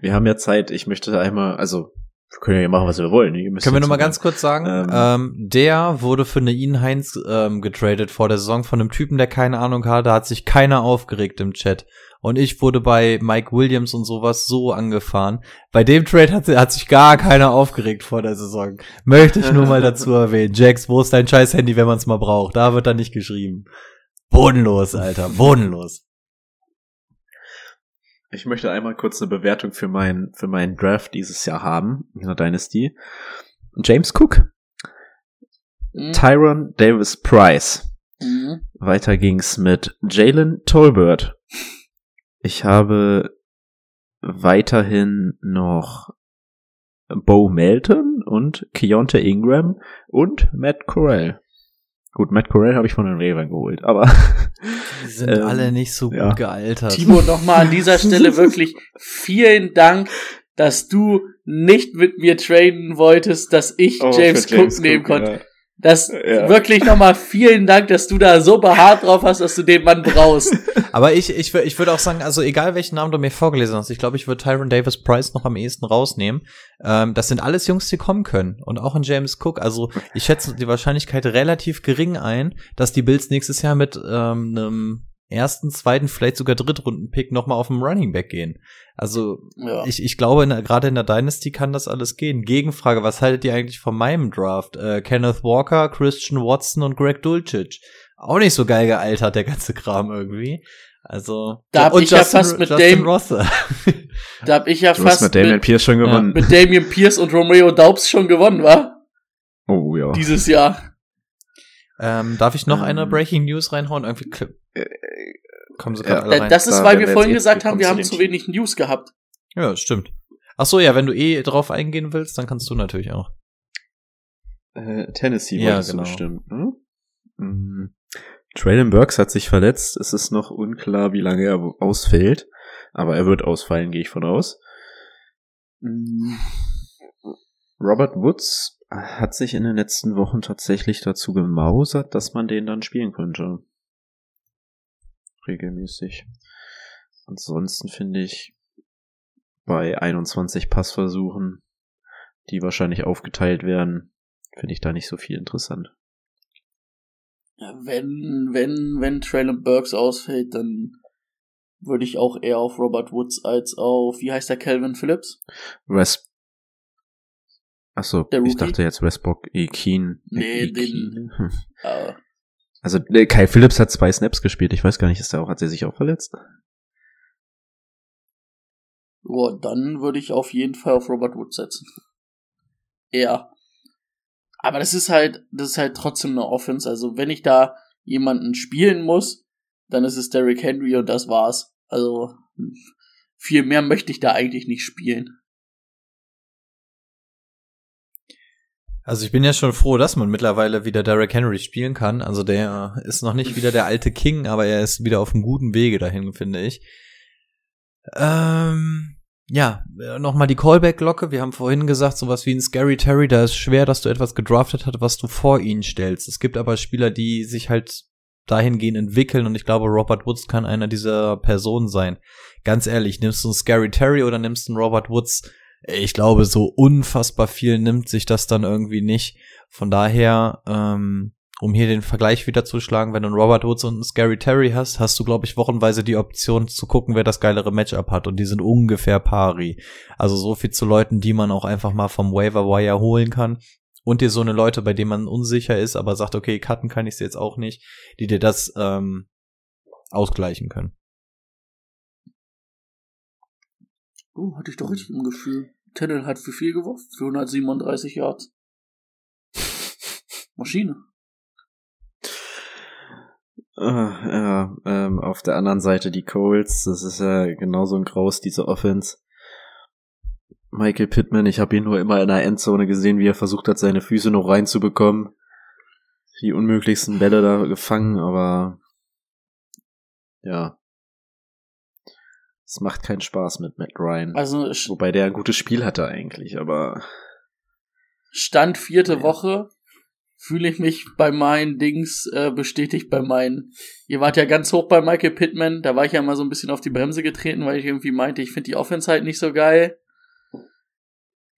Speaker 1: wir haben ja Zeit. Ich möchte einmal, also Wir können ja machen, was wir wollen.
Speaker 2: Können wir noch mal ganz kurz sagen,
Speaker 1: Ähm,
Speaker 2: ähm, der wurde für eine Ian Heinz ähm, getradet vor der Saison von einem Typen, der keine Ahnung hatte, da hat sich keiner aufgeregt im Chat. Und ich wurde bei Mike Williams und sowas so angefahren. Bei dem Trade hat, hat sich gar keiner aufgeregt vor der Saison. Möchte ich nur mal [LAUGHS] dazu erwähnen. Jax, wo ist dein scheiß Handy, wenn man es mal braucht? Da wird dann nicht geschrieben. Bodenlos, Alter, bodenlos.
Speaker 1: Ich möchte einmal kurz eine Bewertung für meinen für meinen Draft dieses Jahr haben in der Dynasty. James Cook,
Speaker 3: Mhm.
Speaker 1: Tyron Davis Price.
Speaker 3: Mhm.
Speaker 1: Weiter ging's mit Jalen Tolbert. Ich habe weiterhin noch Bo Melton und Keontae Ingram und Matt Corral. Gut, Matt Corral habe ich von den Ravens geholt, aber
Speaker 2: Die sind [LAUGHS]
Speaker 1: Ähm,
Speaker 2: alle nicht so gut
Speaker 1: ja.
Speaker 2: gealtert.
Speaker 3: Timo, nochmal an dieser Stelle [LAUGHS] wirklich vielen Dank, dass du nicht mit mir traden wolltest, dass ich
Speaker 1: Oh,
Speaker 3: James,
Speaker 1: für
Speaker 3: Cook nehmen konnte.
Speaker 1: ja.
Speaker 3: Das
Speaker 1: Ja.
Speaker 3: wirklich nochmal vielen Dank, dass du da so beharrt drauf hast, dass du den Mann brauchst. [LAUGHS]
Speaker 2: Aber ich, ich, ich würde auch sagen, also egal welchen Namen du mir vorgelesen hast, ich glaube, ich würde Tyron Davis Price noch am ehesten rausnehmen. Ähm, das sind alles Jungs, die kommen können. Und auch in James Cook. Also ich schätze die Wahrscheinlichkeit relativ gering ein, dass die Bills nächstes Jahr mit ähm, einem ersten, zweiten, vielleicht sogar Drittrunden-Pick nochmal auf dem Running Back gehen. Also
Speaker 3: Ja.
Speaker 2: ich, ich glaube, gerade in der Dynasty kann das alles gehen. Gegenfrage, was haltet ihr eigentlich von meinem Draft? Äh, Kenneth Walker, Christian Watson und Greg Dulcich. Auch nicht so geil gealtert, der ganze Kram irgendwie. Also.
Speaker 3: Da hab
Speaker 2: und
Speaker 3: ich ja fast mit
Speaker 2: Justin
Speaker 3: Dame-
Speaker 2: Rosser. [LAUGHS]
Speaker 3: Da hab ich ja
Speaker 1: Du
Speaker 3: fast
Speaker 1: mit Damian
Speaker 3: mit,
Speaker 1: Pierce schon gewonnen.
Speaker 3: mit Damian Pierce und Romeo Daubs schon gewonnen, war?
Speaker 1: oh ja.
Speaker 3: Dieses Jahr.
Speaker 2: ähm, darf ich noch
Speaker 1: Ähm.
Speaker 2: eine Breaking News reinhauen? Irgendwie kommen sie
Speaker 1: ja.
Speaker 2: gerade alle
Speaker 3: Da-
Speaker 2: rein.
Speaker 3: Das ist,
Speaker 1: Da
Speaker 3: weil wir vorhin
Speaker 1: jetzt-
Speaker 3: gesagt haben, wir haben
Speaker 1: zu
Speaker 3: wenig News gehabt.
Speaker 2: Ja, stimmt. Ach so, ja, wenn du eh drauf eingehen willst, dann kannst du natürlich auch.
Speaker 1: Äh, Tennessee
Speaker 2: Ja, genau.
Speaker 1: bestimmt, ne? Mhm. Traylon Burks hat sich verletzt. Es ist noch unklar, wie lange er ausfällt. Aber er wird ausfallen, gehe ich von aus. Mhm. Robert Woods hat sich in den letzten Wochen tatsächlich dazu gemausert, dass man den dann spielen könnte. Regelmäßig. Ansonsten finde ich bei 21 Passversuchen, die wahrscheinlich aufgeteilt werden, finde ich da nicht so viel interessant.
Speaker 3: Wenn, wenn, wenn Traylon Burks ausfällt, dann würde ich auch eher auf Robert Woods als auf, wie heißt der Calvin Phillips?
Speaker 1: Wes Achso, ich dachte jetzt Westbrook E. Keen.
Speaker 3: Nee,
Speaker 1: E.
Speaker 3: den-. Äh,
Speaker 1: Also äh, Kai Phillips hat zwei Snaps gespielt. Ich weiß gar nicht, ist der auch, hat er sich auch verletzt?
Speaker 3: boah, dann würde ich auf jeden Fall auf Robert Woods setzen. Ja. Aber das ist halt, das ist halt trotzdem eine Offense. Also wenn ich da jemanden spielen muss, dann ist es Derrick Henry und das war's. Also viel mehr möchte ich da eigentlich nicht spielen.
Speaker 2: Also ich bin ja schon froh, dass man mittlerweile wieder Derrick Henry spielen kann. Also der ist noch nicht wieder der alte King, aber er ist wieder auf einem guten Wege dahin, finde ich. Ähm, ja, nochmal die Callback-Glocke. Wir haben vorhin gesagt, sowas wie ein Scary Terry, da ist schwer, dass du etwas gedraftet hast, was du vor ihn stellst. Es gibt aber Spieler, die sich halt dahingehend entwickeln und ich glaube, Robert Woods kann einer dieser Personen sein. Ganz ehrlich, nimmst du einen Scary Terry oder nimmst du einen Robert Woods? Ich glaube, so unfassbar viel nimmt sich das dann irgendwie nicht. Von daher, ähm, um hier den Vergleich wieder zu schlagen, wenn du einen Robert Woods und einen Scary Terry hast, hast du, glaube ich, wochenweise die Option zu gucken, wer das geilere Matchup hat. Und die sind ungefähr pari. Also so viel zu Leuten, die man auch einfach mal vom Waiver Wire holen kann. Und dir so eine Leute, bei denen man unsicher ist, aber sagt, okay, cutten kann ich sie jetzt auch nicht, die dir das ähm, ausgleichen können.
Speaker 3: Oh, hatte ich doch richtig im Gefühl. Tennel hat für viel geworfen, für 137 Yards. [LAUGHS] Maschine.
Speaker 1: Ah, ja, ähm, auf der anderen Seite die Colts, das ist ja genauso ein Graus, diese Offense. Michael Pittman, ich habe ihn nur immer in der Endzone gesehen, wie er versucht hat, seine Füße noch reinzubekommen. Die unmöglichsten Bälle da gefangen, aber ja. Es macht keinen Spaß mit Matt Ryan.
Speaker 3: Also
Speaker 1: Wobei der ein gutes Spiel hatte eigentlich, aber
Speaker 3: Stand vierte
Speaker 1: Ja.
Speaker 3: Woche fühle ich mich bei meinen Dings äh, bestätigt bei meinen. Ihr wart ja ganz hoch bei Michael Pittman, da war ich ja mal so ein bisschen auf die Bremse getreten, weil ich irgendwie meinte, ich finde die Offense halt nicht so geil.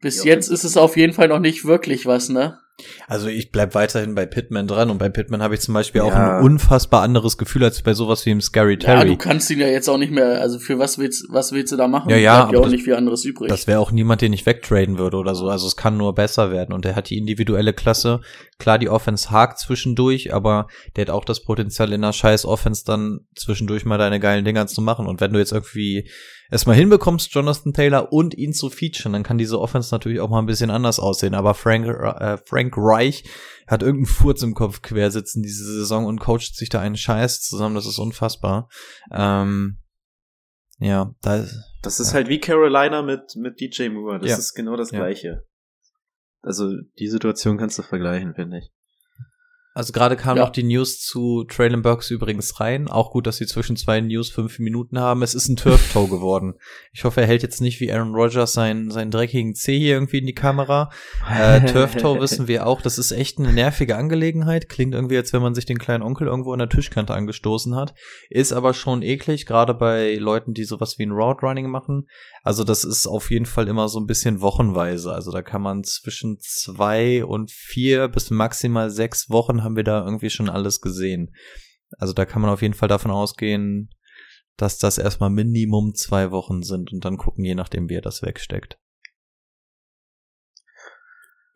Speaker 3: Bis jetzt ist es auf jeden Fall noch nicht wirklich was, ne?
Speaker 2: Also ich bleib weiterhin bei Pittman dran und bei Pittman habe ich zum Beispiel auch
Speaker 1: Ja.
Speaker 2: ein unfassbar anderes Gefühl als bei sowas wie im Scary
Speaker 3: Ja,
Speaker 2: Terry.
Speaker 3: du kannst ihn ja jetzt auch nicht mehr, also für was willst, was willst du da machen?
Speaker 2: Ja, ja, aber
Speaker 3: auch
Speaker 2: das-
Speaker 3: nicht viel anderes übrig.
Speaker 2: Das wäre auch niemand, den ich wegtraden würde oder so. Also es kann nur besser werden. Und er hat die individuelle Klasse. Klar, die Offense hakt zwischendurch, aber der hat auch das Potenzial in einer scheiß Offense dann zwischendurch mal deine geilen Dinger zu machen. Und wenn du jetzt irgendwie erstmal hinbekommst, Jonathan Taylor und ihn zu featuren, dann kann diese Offense natürlich auch mal ein bisschen anders aussehen. Aber Frank, äh, Frank Reich hat irgendeinen Furz im Kopf quer sitzen diese Saison und coacht sich da einen Scheiß zusammen. Das ist unfassbar. Ähm, ja, da
Speaker 1: Das ist halt wie Carolina mit, mit DJ Moore. Das
Speaker 2: Ja.
Speaker 1: ist genau das
Speaker 2: Ja.
Speaker 1: Gleiche. Also, die Situation kannst du vergleichen, finde ich.
Speaker 2: Also gerade kam
Speaker 3: Ja.
Speaker 2: noch die News zu Traylon Burks übrigens rein. Auch gut, dass sie zwischen zwei News fünf Minuten haben. Es ist ein Turf-Toe geworden. Ich hoffe, er hält jetzt nicht wie Aaron Rodgers seinen, seinen dreckigen C hier irgendwie in die Kamera. Äh, [LAUGHS] Turf-Toe wissen wir auch, das ist echt eine nervige Angelegenheit. Klingt irgendwie, als wenn man sich den kleinen Onkel irgendwo an der Tischkante angestoßen hat. Ist aber schon eklig, gerade bei Leuten, die sowas wie ein Route Running machen. Also das ist auf jeden Fall immer so ein bisschen wochenweise. Also da kann man zwischen zwei und vier bis maximal sechs Wochen haben wir da irgendwie schon alles gesehen. Also da kann man auf jeden Fall davon ausgehen, dass das erstmal Minimum zwei Wochen sind und dann gucken, je nachdem, wie er das wegsteckt.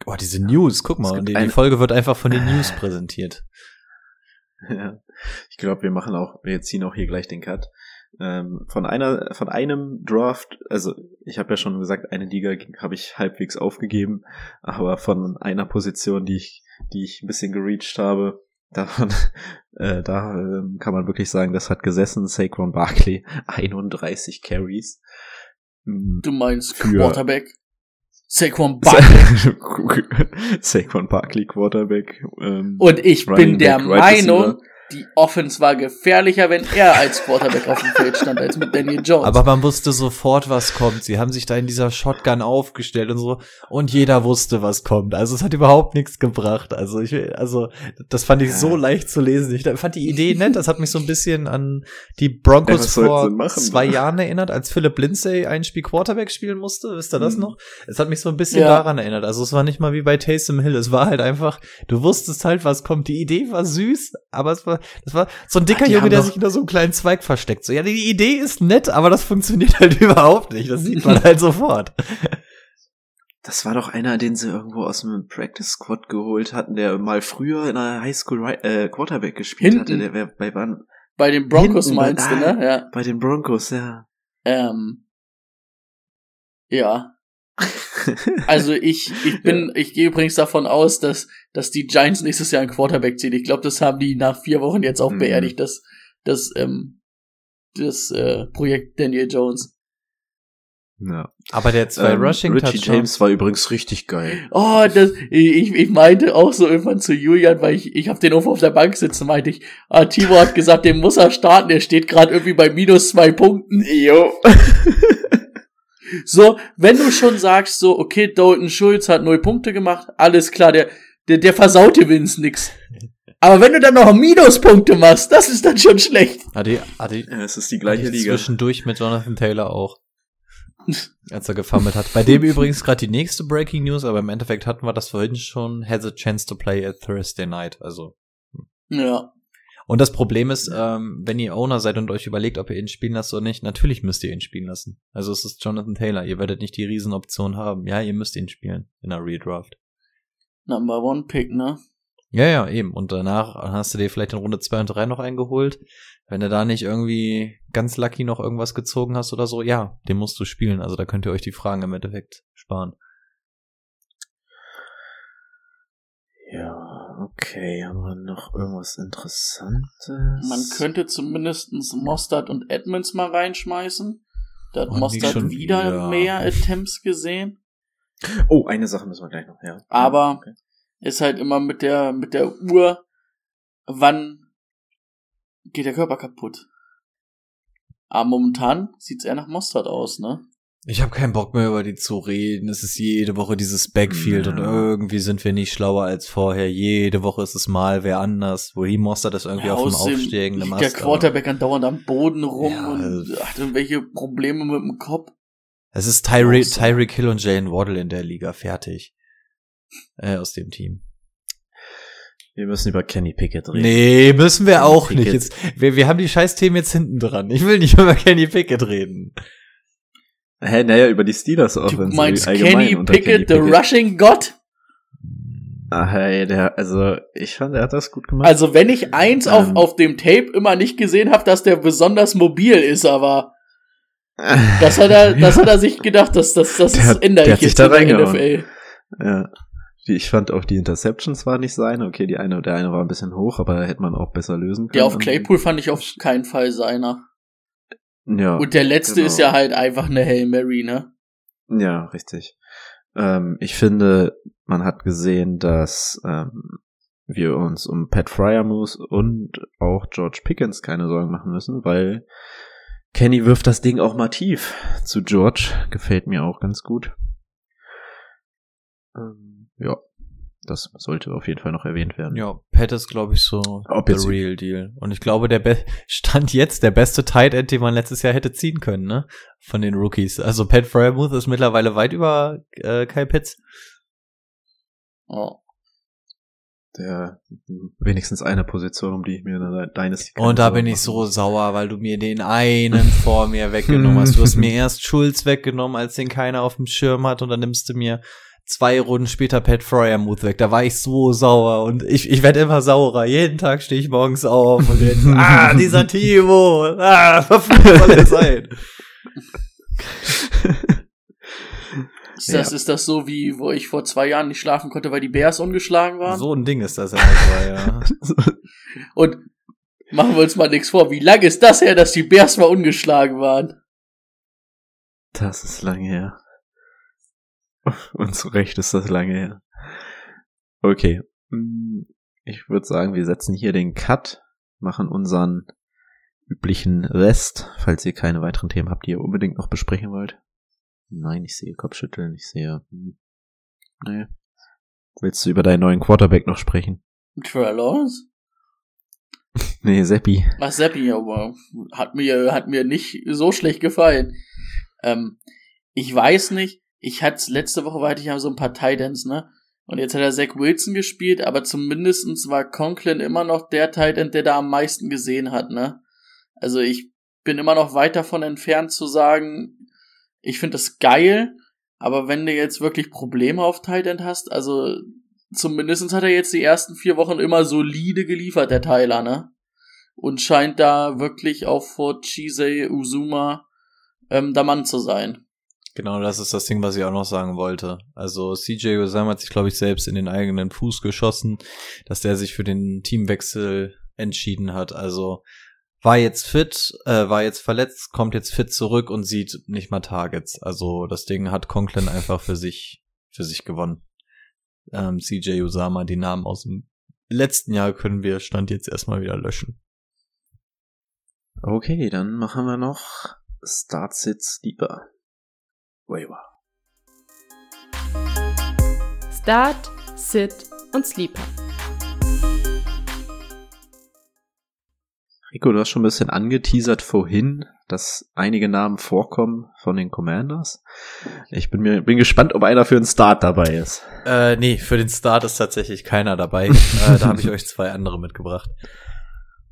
Speaker 2: Boah, diese News, guck mal, die, die Folge wird einfach von den News präsentiert. [LAUGHS]
Speaker 1: Ja. Ich glaube, wir machen auch, wir ziehen auch hier gleich den Cut. Ähm, von einer, von einem Draft, also ich habe ja schon gesagt, eine Liga habe ich halbwegs aufgegeben, aber von einer Position, die ich, die ich ein bisschen gereached habe, [LAUGHS] davon, äh, da ähm, kann man wirklich sagen, das hat gesessen. Saquon Barkley, [LAUGHS] 31 Carries. Mm,
Speaker 3: du meinst
Speaker 1: Für-
Speaker 3: Quarterback? Saquon [LAUGHS] Barkley.
Speaker 1: Saquon Barkley Quarterback. Ähm,
Speaker 3: Und ich bin der Meinung. Die Offense war gefährlicher, wenn er als Quarterback auf dem Feld stand, als mit Daniel Jones.
Speaker 2: Aber man wusste sofort, was kommt. Sie haben sich da in dieser Shotgun aufgestellt und so. Und jeder wusste, was kommt. Also es hat überhaupt nichts gebracht. Also ich, also das fand ich so leicht zu lesen. Ich fand die Idee nett. Das hat mich so ein bisschen an die
Speaker 1: Ja,
Speaker 2: Broncos
Speaker 1: sollten
Speaker 2: vor
Speaker 1: machen?
Speaker 2: zwei Jahren erinnert, als Philip Lindsay ein Spiel Quarterback spielen musste. Wisst ihr das
Speaker 1: Mhm.
Speaker 2: noch? Es hat mich so ein bisschen
Speaker 3: Ja.
Speaker 2: daran erinnert. Also es war nicht mal wie bei Taysom Hill. Es war halt einfach, du wusstest halt, was kommt. Die Idee war süß, aber es war, das war so ein dicker
Speaker 1: Ah, die
Speaker 2: Junge,
Speaker 1: haben
Speaker 2: der sich hinter so einem kleinen Zweig versteckt. So, ja, die Idee ist nett, aber das funktioniert [LAUGHS] halt überhaupt nicht. Das sieht man halt sofort.
Speaker 1: Das war doch einer, den sie irgendwo aus dem Practice Squad geholt hatten, der mal früher in einer Highschool äh, Quarterback gespielt
Speaker 3: Hinten.
Speaker 1: hatte. Der wäre bei, wann-
Speaker 3: Bei den Broncos
Speaker 1: Hinten,
Speaker 3: meinst du,
Speaker 1: ah.
Speaker 3: ne? Ja.
Speaker 1: bei den Broncos, ja.
Speaker 3: Ähm, ja. Also ich, ich [LAUGHS] bin, ich gehe übrigens davon aus, dass, dass die Giants nächstes Jahr einen Quarterback ziehen. Ich glaube, das haben die nach vier Wochen jetzt auch
Speaker 1: Mhm.
Speaker 3: beerdigt, das, das, ähm, das äh, Projekt Daniel Jones.
Speaker 1: ja.
Speaker 2: Aber der zwei
Speaker 1: Ähm,
Speaker 2: Rushing
Speaker 1: Richie
Speaker 2: Touchdowns.
Speaker 1: James war übrigens richtig geil.
Speaker 3: Oh, das, ich, ich meinte auch so irgendwann zu Julian, weil ich, ich habe den irgendwo auf der Bank sitzen, meinte ich, ah, Timo hat gesagt, den muss er starten, der steht gerade irgendwie bei minus zwei Punkten.
Speaker 1: Jo. [LAUGHS]
Speaker 3: So, wenn du schon sagst, so, okay, Dalton Schulz hat null Punkte gemacht, alles klar, der, der, der versaut dir wenigstens nix. Aber wenn du dann noch Minuspunkte machst, das ist dann schon schlecht.
Speaker 2: Hatte, hatte,
Speaker 1: Ja, es ist die gleiche
Speaker 2: ich
Speaker 1: Liga.
Speaker 2: zwischendurch mit Jonathan Taylor auch. [LAUGHS] Als er gefummelt hat. Bei dem übrigens gerade die nächste Breaking News, aber im Endeffekt hatten wir das vorhin schon, has a chance to play at Thursday night. Also.
Speaker 3: Ja.
Speaker 2: Und das Problem ist, ähm, wenn ihr Owner seid und euch überlegt, ob ihr ihn spielen lasst oder nicht, natürlich müsst ihr ihn spielen lassen. Also es ist Jonathan Taylor. Ihr werdet nicht die Riesenoption haben. Ja, ihr müsst ihn spielen in der Redraft.
Speaker 3: Number one Pick, ne?
Speaker 2: Ja, ja, eben. Und danach hast du dir vielleicht in Runde 2 und 3 noch eingeholt. Wenn du da nicht irgendwie ganz lucky noch irgendwas gezogen hast oder so, ja, den musst du spielen. Also da könnt ihr euch die Fragen im Endeffekt sparen.
Speaker 1: Okay, haben wir noch irgendwas Interessantes?
Speaker 3: Man könnte zumindestens Mostard und Edmonds mal reinschmeißen. Da hat
Speaker 2: Oh,
Speaker 3: Mostard
Speaker 2: schon
Speaker 3: wieder
Speaker 2: wieder.
Speaker 3: mehr Attempts gesehen.
Speaker 1: Oh, eine Sache müssen wir gleich noch, ja.
Speaker 3: Aber
Speaker 1: Okay.
Speaker 3: ist halt immer mit der, mit der Uhr, wann geht der Körper kaputt. Aber momentan sieht's eher nach Mostard aus, ne?
Speaker 2: Ich habe keinen Bock mehr über die zu reden. Es ist jede Woche dieses Backfield
Speaker 1: Ja.
Speaker 2: und irgendwie sind wir nicht schlauer als vorher. Jede Woche ist es mal wer anders. Wohin Monster das irgendwie
Speaker 3: Ja,
Speaker 2: auf dem aufsteigenden
Speaker 3: liegt
Speaker 2: Mast.
Speaker 3: Der Quarterback andauernd am Boden rum
Speaker 2: Ja,
Speaker 3: und hat irgendwelche Probleme mit dem Kopf.
Speaker 2: Es ist Tyreek
Speaker 1: so.
Speaker 2: Tyreek Hill und Jalen Waddle in der Liga fertig. Äh, aus dem Team.
Speaker 1: Wir müssen über Kenny Pickett reden.
Speaker 2: Nee, müssen wir
Speaker 1: Kenny
Speaker 2: auch nicht.
Speaker 1: Pickett.
Speaker 2: Jetzt, wir, wir haben die Scheißthemen jetzt hinten dran. Ich will nicht [LAUGHS] über Kenny Pickett reden.
Speaker 1: Hä, naja, über die Steelers
Speaker 3: Du
Speaker 1: Offense.
Speaker 3: meinst
Speaker 1: allgemein
Speaker 3: Kenny Pickett, the. Rushing God?
Speaker 1: Ah, hey, der, also, ich fand, er hat das gut gemacht.
Speaker 3: Also wenn ich eins auf,
Speaker 1: Ähm.
Speaker 3: auf dem Tape immer nicht gesehen habe, dass der besonders mobil ist, aber [LAUGHS] das hat er, das hat er sich gedacht, dass das, das
Speaker 1: Der
Speaker 3: ändere
Speaker 1: der
Speaker 3: ich
Speaker 1: hat sich
Speaker 3: jetzt in der. NFL.
Speaker 1: Ja. Ich fand auch die Interceptions war nicht seine. Okay, die eine, der eine war ein bisschen hoch, aber hätte man auch besser lösen können.
Speaker 3: Der auf Claypool fand ich auf keinen Fall seiner.
Speaker 1: Ja.
Speaker 3: Und der letzte
Speaker 1: genau.
Speaker 3: ist ja halt einfach eine Hail Mary, ne?
Speaker 1: Ja, richtig. Ähm, ich finde, man hat gesehen, dass ähm, wir uns um Pat Fryermuth und auch George Pickens keine Sorgen machen müssen, weil Kenny wirft das Ding auch mal tief zu George. Gefällt mir auch ganz gut. Ähm, ja, das sollte auf jeden Fall noch erwähnt werden.
Speaker 2: Ja, Pat ist, glaube ich, so
Speaker 1: Ob
Speaker 2: the real deal. Und ich glaube, der Be [LAUGHS] stand jetzt der beste Tight End, den man letztes Jahr hätte ziehen können, ne? Von den Rookies. Also Pat Fryermuth ist mittlerweile weit über äh, Kyle Pitts.
Speaker 3: Oh.
Speaker 1: Der wenigstens eine Position, um die ich mir in der Dynasty
Speaker 2: Und da bin ich so sauer, weil du mir den einen [LAUGHS] vor mir weggenommen hast. Du hast mir [LAUGHS] erst Schulz weggenommen, als den keiner auf dem Schirm hat, und dann nimmst du mir zwei Runden später Pat Fryermuth weg. Da war ich so sauer und ich, ich werde immer saurer. Jeden Tag stehe ich morgens auf und denk, [LAUGHS] ah, dieser Timo, ah, [LAUGHS] verflucht soll er sein.
Speaker 3: Ist das,
Speaker 1: Ja.
Speaker 3: ist das so wie, wo ich vor zwei Jahren nicht schlafen konnte, weil die Bears ungeschlagen waren?
Speaker 2: So ein Ding ist das immer so, ja. [LAUGHS]
Speaker 3: Und machen wir uns mal nichts vor, wie lange ist das her, dass die Bears mal ungeschlagen waren?
Speaker 1: Das ist lange her. [LAUGHS] Und zu Recht ist das lange her. Okay. Hm, Ich würde sagen, wir setzen hier den Cut, machen unseren üblichen Rest, falls ihr keine weiteren Themen habt, die ihr unbedingt noch besprechen wollt. Nein, ich sehe Kopfschütteln, ich sehe. Hm, nee. Willst du über deinen neuen Quarterback noch sprechen?
Speaker 3: Trevor Lawrence? [LAUGHS]
Speaker 1: Nee, Seppi.
Speaker 3: Ach, Seppi, aber hat mir, hat mir nicht so schlecht gefallen. Ähm, ich weiß nicht, ich hatte letzte Woche hatte ich ja so ein paar Titans, ne? Und jetzt hat er Zach Wilson gespielt, aber zumindestens war Conklin immer noch der Titan, der da am meisten gesehen hat, ne? Also ich bin immer noch weit davon entfernt zu sagen, ich finde das geil, aber wenn du jetzt wirklich Probleme auf Titan hast, also zumindestens hat er jetzt die ersten vier Wochen immer solide geliefert, der Tyler, ne? Und scheint da wirklich auch vor Chisei Uzuma ähm, der Mann zu sein.
Speaker 2: Genau, das ist das Ding, was ich auch noch sagen wollte. Also CJ Osama hat sich, glaube ich, selbst in den eigenen Fuß geschossen, dass der sich für den Teamwechsel entschieden hat. Also war jetzt fit, äh, war jetzt verletzt, kommt jetzt fit zurück und sieht nicht mal Targets. Also das Ding hat Conklin einfach für sich, für sich gewonnen. Ähm, CJ Osama, die Namen aus dem letzten Jahr können wir Stand jetzt erstmal wieder löschen.
Speaker 1: Okay, dann machen wir noch Start Sits Deeper. Waiver.
Speaker 5: Start, Sit und Sleeper.
Speaker 1: Rico, du hast schon ein bisschen angeteasert vorhin, dass einige Namen vorkommen von den Commanders. Ich bin mir bin gespannt, ob einer für einen Start dabei ist.
Speaker 2: Äh, nee, für den Start ist tatsächlich keiner dabei. äh, da habe ich [LAUGHS] euch zwei andere mitgebracht.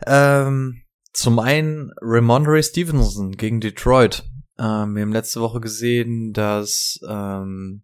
Speaker 2: Ähm, zum einen Ramondre Stevenson gegen Detroit. Ähm, wir haben letzte Woche gesehen, dass ähm,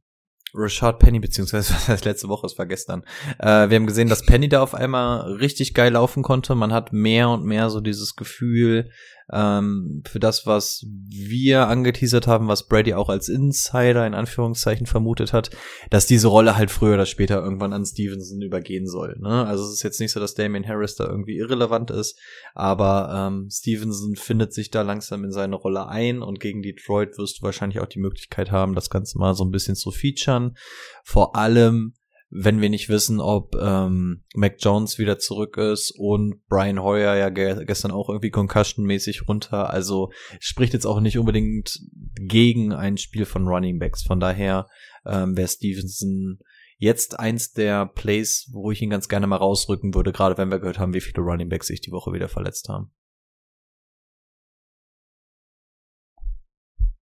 Speaker 2: Rashad Penny, beziehungsweise [LAUGHS] was heißt letzte Woche, es war gestern. Äh, wir haben gesehen, dass Penny da auf einmal richtig geil laufen konnte. Man hat mehr und mehr so dieses Gefühl, ähm, für das, was wir angeteasert haben, was Brady auch als Insider in Anführungszeichen vermutet hat, dass diese Rolle halt früher oder später irgendwann an Stevenson übergehen soll. Ne? Also es ist jetzt nicht so, dass Damien Harris da irgendwie irrelevant ist, aber ähm, Stevenson findet sich da langsam in seine Rolle ein und gegen Detroit wirst du wahrscheinlich auch die Möglichkeit haben, das Ganze mal so ein bisschen zu featuren. Vor allem, wenn wir nicht wissen, ob ähm, Mac Jones wieder zurück ist und Brian Hoyer ja ge gestern auch irgendwie concussion-mäßig runter. Also spricht jetzt auch nicht unbedingt gegen ein Spiel von Running Backs. Von daher ähm, wäre Stevenson jetzt eins der Plays, wo ich ihn ganz gerne mal rausrücken würde, gerade wenn wir gehört haben, wie viele Running Backs sich die Woche wieder verletzt haben.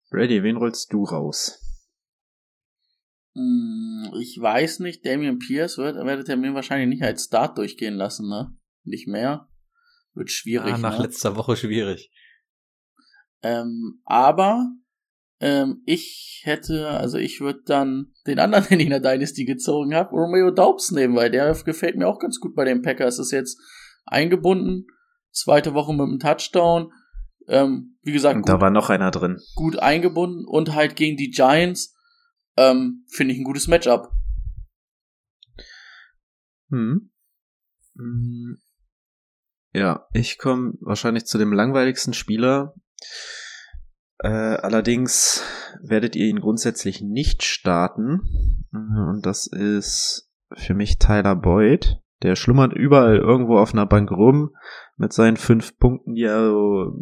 Speaker 1: Ready, wen rollst du raus?
Speaker 3: Hm, Ich weiß nicht, Damian Pierce wird, werdet ihr mir wahrscheinlich nicht als Start durchgehen lassen, ne? Nicht mehr. Wird schwierig.
Speaker 2: Ah, nach
Speaker 3: ne?
Speaker 2: letzter Woche schwierig.
Speaker 3: Ähm, aber ähm, ich hätte, also ich würde dann den anderen, [LAUGHS] den ich in der Dynasty gezogen habe, Romeo Daubs nehmen, weil der gefällt mir auch ganz gut bei den Packers. Ist jetzt eingebunden, zweite Woche mit einem Touchdown. Ähm, wie gesagt,
Speaker 1: Und
Speaker 3: gut,
Speaker 1: da war noch einer drin.
Speaker 3: gut eingebunden und halt gegen die Giants ähm, finde ich ein gutes Matchup.
Speaker 1: Hm. Hm. Ja, ich komme wahrscheinlich zu dem langweiligsten Spieler. Äh, allerdings werdet ihr ihn grundsätzlich nicht starten. Und das ist für mich Tyler Boyd. Der schlummert überall irgendwo auf einer Bank rum mit seinen fünf Punkten, die er so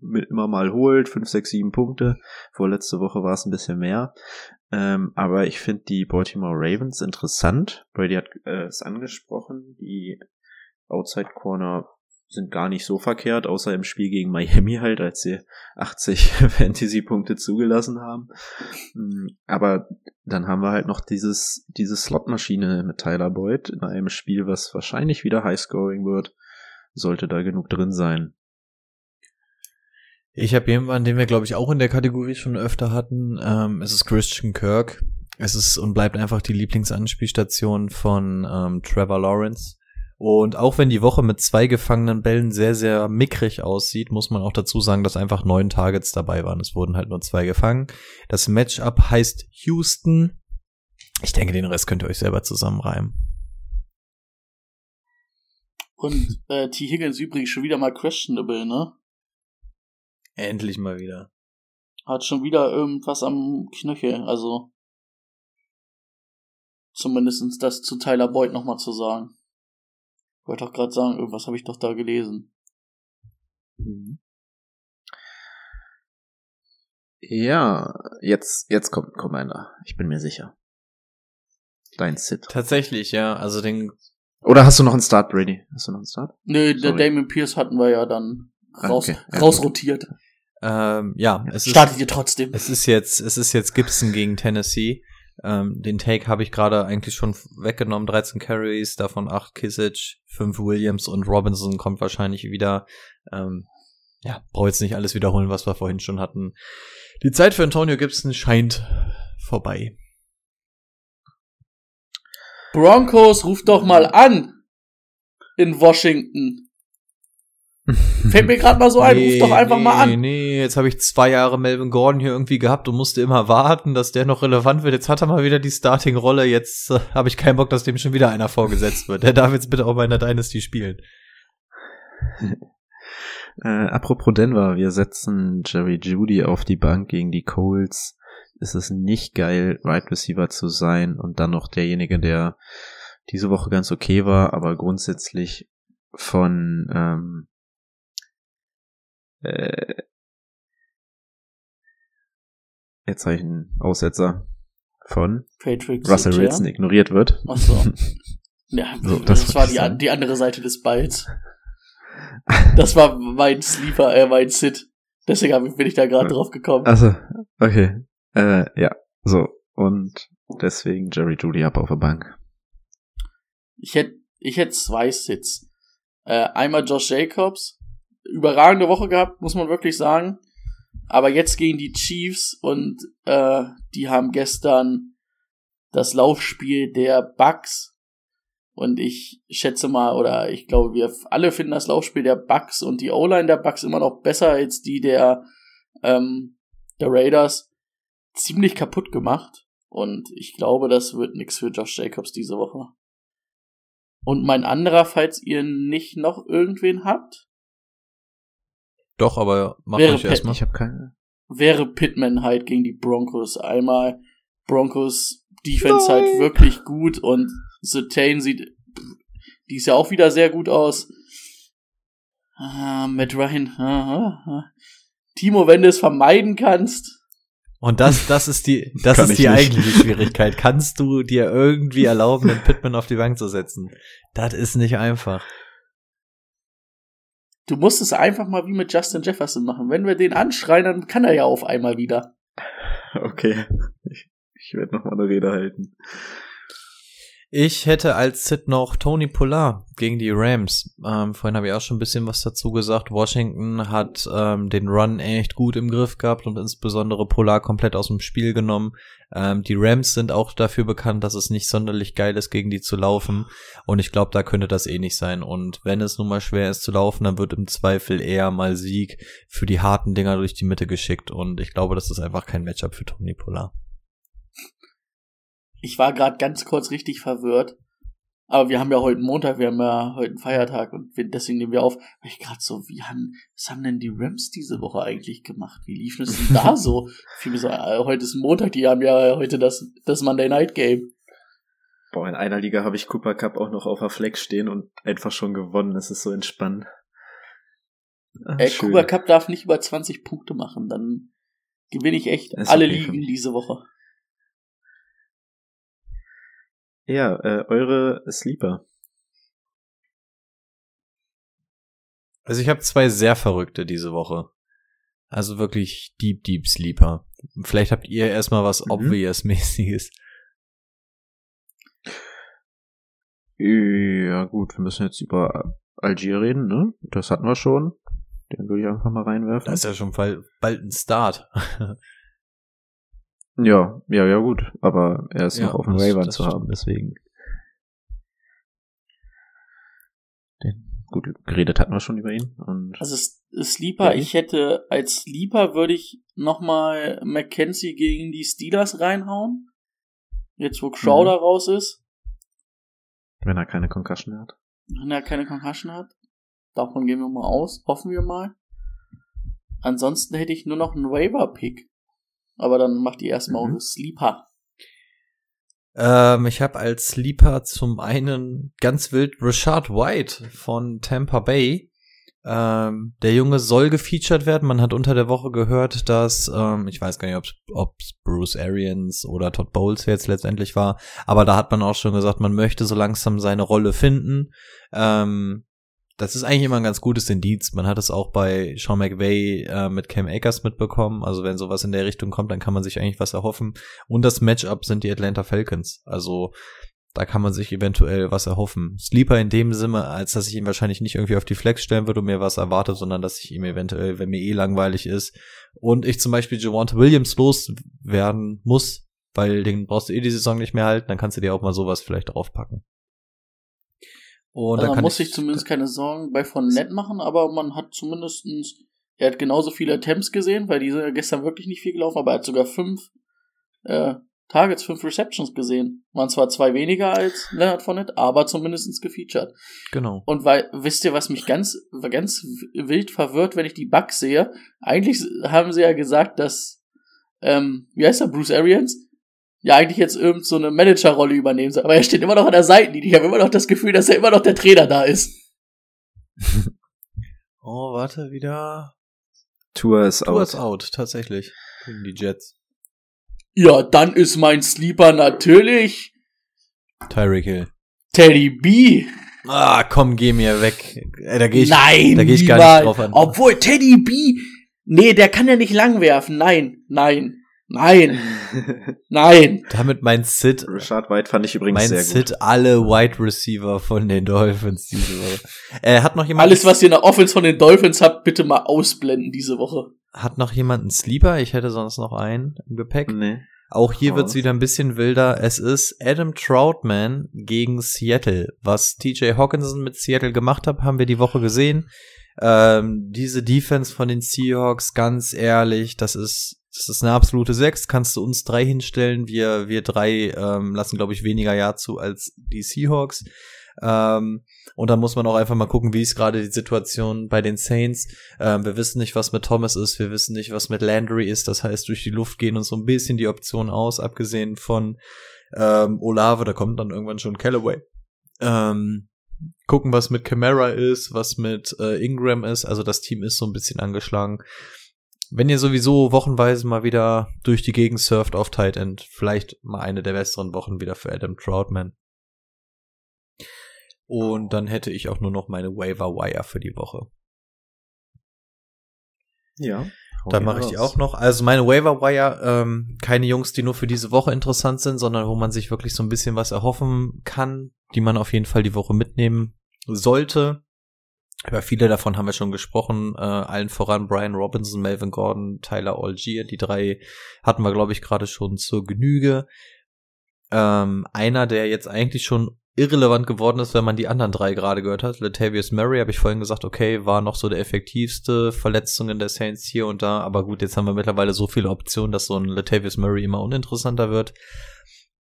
Speaker 1: mit immer mal holt. Fünf, sechs, sieben Punkte. Vorletzte Woche war es ein bisschen mehr. Ähm, aber ich finde die Baltimore Ravens interessant. Brady hat äh, es angesprochen. Die Outside Corner sind gar nicht so verkehrt, außer im Spiel gegen Miami halt, als sie 80 [LAUGHS] Fantasy-Punkte zugelassen haben. Mm, Aber dann haben wir halt noch dieses, diese Slotmaschine mit Tyler Boyd in einem Spiel, was wahrscheinlich wieder Highscoring wird. Sollte da genug drin sein.
Speaker 2: Ich habe jemanden, den wir, glaube ich, auch in der Kategorie schon öfter hatten. Ähm, es ist Christian Kirk. Es ist und bleibt einfach die Lieblingsanspielstation von ähm, Trevor Lawrence. Und auch wenn die Woche mit zwei gefangenen Bällen sehr, sehr mickrig aussieht, muss man auch dazu sagen, dass einfach neun Targets dabei waren. Es wurden halt nur zwei gefangen. Das Matchup heißt Houston. Ich denke, den Rest könnt ihr euch selber zusammenreimen.
Speaker 3: Und äh, T. Higgins übrigens schon wieder mal questionable, ne?
Speaker 2: Endlich mal wieder.
Speaker 3: Hat schon wieder irgendwas am Knöchel, also zumindestens das zu Tyler Boyd nochmal zu sagen. Wollte doch gerade sagen, irgendwas habe ich doch da gelesen.
Speaker 1: Ja, jetzt, jetzt kommt ein Commander. Ich bin mir sicher. Dein Sit.
Speaker 2: Tatsächlich, ja. Also den
Speaker 1: Oder hast du noch einen Start, Brady? Hast du noch einen Start?
Speaker 3: Nö, der
Speaker 1: Sorry.
Speaker 3: Damien Pierce hatten wir ja dann raus,
Speaker 1: Okay, ja,
Speaker 3: rausrotiert.
Speaker 2: Ähm, ja, es ist,
Speaker 3: Startet ihr trotzdem.
Speaker 2: es ist jetzt, es ist jetzt Gibson gegen Tennessee. Ähm, den Take habe ich gerade eigentlich schon weggenommen. 13 Carries, davon 8 Kisic, 5 Williams und Robinson kommt wahrscheinlich wieder. Ähm, ja, brauche jetzt nicht alles wiederholen, was wir vorhin schon hatten. Die Zeit für Antonio Gibson scheint vorbei.
Speaker 3: Broncos, ruft doch mal an. In Washington. [LAUGHS] Fällt mir gerade mal so ein, ruf doch einfach
Speaker 2: nee,
Speaker 3: mal an.
Speaker 2: Nee, jetzt habe ich zwei Jahre Melvin Gordon hier irgendwie gehabt und musste immer warten, dass der noch relevant wird. Jetzt hat er mal wieder die Starting-Rolle. Jetzt äh, habe ich keinen Bock, dass dem schon wieder einer vorgesetzt wird. Der darf jetzt bitte auch bei einer Dynasty spielen. [LAUGHS]
Speaker 1: Äh, apropos Denver, wir setzen Jerry Judy auf die Bank gegen die Coles. Es ist nicht geil, Wide Receiver zu sein und dann noch derjenige, der diese Woche ganz okay war, aber grundsätzlich von ähm, äh, jetzt habe ich einen Aussetzer von
Speaker 3: Patrick
Speaker 1: Russell
Speaker 3: Sinclair.
Speaker 1: Wilson ignoriert wird.
Speaker 3: Ach so. [LAUGHS] Ja,
Speaker 1: So,
Speaker 3: das,
Speaker 1: das
Speaker 3: war die, an- die andere Seite des Balls. [LAUGHS] Das war mein Sleeper, äh, mein Sit. Deswegen bin ich da gerade drauf gekommen.
Speaker 1: Also, okay. Äh, ja, so. Und deswegen Jerry Judy ab auf der Bank.
Speaker 3: Ich hätte ich hätt zwei Sits. Äh, einmal Josh Jacobs. Überragende Woche gehabt, muss man wirklich sagen. Aber jetzt gegen die Chiefs und äh, die haben gestern das Laufspiel der Bucks. Und ich schätze mal, oder ich glaube, wir alle finden das Laufspiel der Bucks und die O-Line der Bucks immer noch besser als die der, ähm, der Raiders. Ziemlich kaputt gemacht. Und ich glaube, das wird nix für Josh Jacobs diese Woche. Und mein anderer, falls ihr nicht noch irgendwen habt,
Speaker 2: Doch, aber mach
Speaker 3: Pat-
Speaker 2: erstmal.
Speaker 1: Ich habe keine.
Speaker 3: wäre Pittman halt gegen die Broncos. Einmal Broncos Defense halt wirklich gut und Sertain sieht dies ja auch wieder sehr gut aus. Ah, Matt Ryan. Ah, ah, ah. Timo, wenn du es vermeiden kannst.
Speaker 2: Und das, das ist die, [LAUGHS] das ist die eigentliche Schwierigkeit. Kannst du dir irgendwie erlauben, den Pittman auf die Bank zu setzen? Das ist nicht einfach.
Speaker 3: Du musst es einfach mal wie mit Justin Jefferson machen. Wenn wir den anschreien, dann kann er ja auf einmal wieder.
Speaker 1: Okay. Ich, ich werde noch mal eine Rede halten.
Speaker 2: Ich hätte als Sit noch Tony Pollard gegen die Rams. Ähm, vorhin habe ich auch schon ein bisschen was dazu gesagt. Washington hat ähm, den Run echt gut im Griff gehabt und insbesondere Pollard komplett aus dem Spiel genommen. Ähm, die Rams sind auch dafür bekannt, dass es nicht sonderlich geil ist, gegen die zu laufen. Und ich glaube, da könnte das eh nicht sein. Und wenn es nun mal schwer ist zu laufen, dann wird im Zweifel eher mal Sieg für die harten Dinger durch die Mitte geschickt. Und ich glaube, das ist einfach kein Matchup für Tony Pollard.
Speaker 3: Ich war gerade ganz kurz richtig verwirrt. Aber wir haben ja heute Montag, wir haben ja heute einen Feiertag und deswegen nehmen wir auf. Weil ich gerade so, wie haben, was haben denn die Rams diese Woche eigentlich gemacht? Wie liefen es denn da [LAUGHS] so? Mir so, äh, heute ist Montag, die haben ja heute das, das Monday Night Game.
Speaker 1: Boah, in einer Liga habe ich Cooper Cup auch noch auf der Flex stehen und einfach schon gewonnen. Es ist so entspannt.
Speaker 3: Ach, äh, Cooper Cup darf nicht über 20 Punkte machen, dann gewinne ich echt alle okay Ligen diese Woche.
Speaker 1: Ja, äh, eure Sleeper.
Speaker 2: Also ich habe zwei sehr verrückte diese Woche. Also wirklich Deep Deep Sleeper. Vielleicht habt ihr erstmal was mhm. Obvious-mäßiges.
Speaker 1: Ja gut, wir müssen jetzt über Algier reden, ne? Das hatten wir schon. Den würde ich einfach mal reinwerfen.
Speaker 2: Das ist ja schon bald, bald ein Start. [LAUGHS]
Speaker 1: Ja, ja, ja, gut. Aber er ist ja, noch auf dem Waiver zu haben, deswegen. Den, gut, geredet hatten wir schon über ihn. Und
Speaker 3: also Sleeper, ich hätte als Sleeper würde ich nochmal McKenzie gegen die Steelers reinhauen. Jetzt wo Crowder mhm. raus ist.
Speaker 1: Wenn er keine Concussion hat.
Speaker 3: Wenn er keine Concussion hat. Davon gehen wir mal aus. Hoffen wir mal. Ansonsten hätte ich nur noch einen Waiver-Pick. Aber dann macht die erstmal mhm. Sleeper.
Speaker 2: Ähm, ich habe als Sleeper zum einen ganz wild Rashad White von Tampa Bay. Ähm, der Junge soll gefeatured werden. Man hat unter der Woche gehört, dass, ähm, ich weiß gar nicht, ob es Bruce Arians oder Todd Bowles jetzt letztendlich war, aber da hat man auch schon gesagt, man möchte so langsam seine Rolle finden. Ähm, das ist eigentlich immer ein ganz gutes Indiz. Man hat es auch bei Sean McVay äh, mit Cam Akers mitbekommen. Also wenn sowas in der Richtung kommt, dann kann man sich eigentlich was erhoffen. Und das Matchup sind die Atlanta Falcons. Also da kann man sich eventuell was erhoffen. Sleeper in dem Sinne, als dass ich ihn wahrscheinlich nicht irgendwie auf die Flex stellen würde und mir was erwartet, sondern dass ich ihm eventuell, wenn mir eh langweilig ist und ich zum Beispiel Javante Williams loswerden muss, weil den brauchst du eh die Saison nicht mehr halten, dann kannst du dir auch mal sowas vielleicht draufpacken.
Speaker 3: Und also man muss sich zumindest keine Sorgen bei von Net machen, aber man hat zumindestens, er hat genauso viele Attempts gesehen, weil die sind ja gestern wirklich nicht viel gelaufen, aber er hat sogar fünf äh, Targets, fünf Receptions gesehen. Waren zwar zwei weniger als Leonard Fournette, aber zumindestens gefeatured.
Speaker 2: Genau.
Speaker 3: Und weil, wisst ihr, was mich ganz, ganz wild verwirrt, wenn ich die Bugs sehe? Eigentlich haben sie ja gesagt, dass, ähm, wie heißt er, Bruce Arians? Ja eigentlich jetzt irgend so eine Managerrolle übernehmen soll. Aber er steht immer noch an der Seitenlinie. Ich habe immer noch das Gefühl, dass er immer noch der Trainer da ist. [LAUGHS]
Speaker 2: oh, warte, wieder.
Speaker 1: Tour ist
Speaker 2: Tour out. ist out, tatsächlich. Gegen die Jets.
Speaker 3: Ja, dann ist mein Sleeper natürlich.
Speaker 2: Tyreek Hill.
Speaker 3: Teddy B.
Speaker 2: Ah, komm, geh mir weg. Da geh ich,
Speaker 3: Nein,
Speaker 2: da geh ich gar nicht drauf an.
Speaker 3: Obwohl Teddy B. Nee, der kann ja nicht lang werfen. Nein, nein. Nein. Nein.
Speaker 2: Damit mein Sid.
Speaker 1: Richard White fand ich übrigens
Speaker 2: mein
Speaker 1: sehr
Speaker 2: Sid gut. alle Wide Receiver von den Dolphins diese Woche. Äh, hat noch jemand.
Speaker 3: Alles, was ihr in der Offense von den Dolphins habt, bitte mal ausblenden diese Woche.
Speaker 2: Hat noch jemand einen Sleeper? Ich hätte sonst noch einen im Gepäck.
Speaker 1: Nee.
Speaker 2: Auch hier wird's wieder ein bisschen wilder. Es ist Adam Troutman gegen Seattle. Was TJ Hawkinson mit Seattle gemacht hat, haben wir die Woche gesehen. Ähm, diese Defense von den Seahawks, ganz ehrlich, das ist das ist eine absolute Sechs. Kannst du uns drei hinstellen? Wir, wir drei ähm, lassen, glaube ich, weniger Ja zu als die Seahawks. Ähm, und dann muss man auch einfach mal gucken, wie ist gerade die Situation bei den Saints. Ähm, wir wissen nicht, was mit Thomas ist, wir wissen nicht, was mit Landry ist. Das heißt, durch die Luft gehen uns so ein bisschen die Optionen aus, abgesehen von ähm, Olave, da kommt dann irgendwann schon Callaway. Ähm, gucken, was mit Camara ist, was mit äh, Ingram ist. Also das Team ist so ein bisschen angeschlagen wenn ihr sowieso wochenweise mal wieder durch die Gegend surft auf Tight End, vielleicht mal eine der besseren Wochen wieder für Adam Troutman. Und dann hätte ich auch nur noch meine Waiver Wire für die Woche.
Speaker 1: Ja.
Speaker 2: Dann mache ich die auch noch. Also meine Waiver Wire, ähm, keine Jungs, die nur für diese Woche interessant sind, sondern wo man sich wirklich so ein bisschen was erhoffen kann, die man auf jeden Fall die Woche mitnehmen sollte. Über viele davon haben wir schon gesprochen, äh, allen voran Brian Robinson, Melvin Gordon, Tyler Algier, die drei hatten wir, glaube ich, gerade schon zur Genüge. Ähm, einer, der jetzt eigentlich schon irrelevant geworden ist, wenn man die anderen drei gerade gehört hat. Latavius Murray, habe ich vorhin gesagt, okay, war noch so der effektivste Verletzungen der Saints hier und da, aber gut, jetzt haben wir mittlerweile so viele Optionen, dass so ein Latavius Murray immer uninteressanter wird.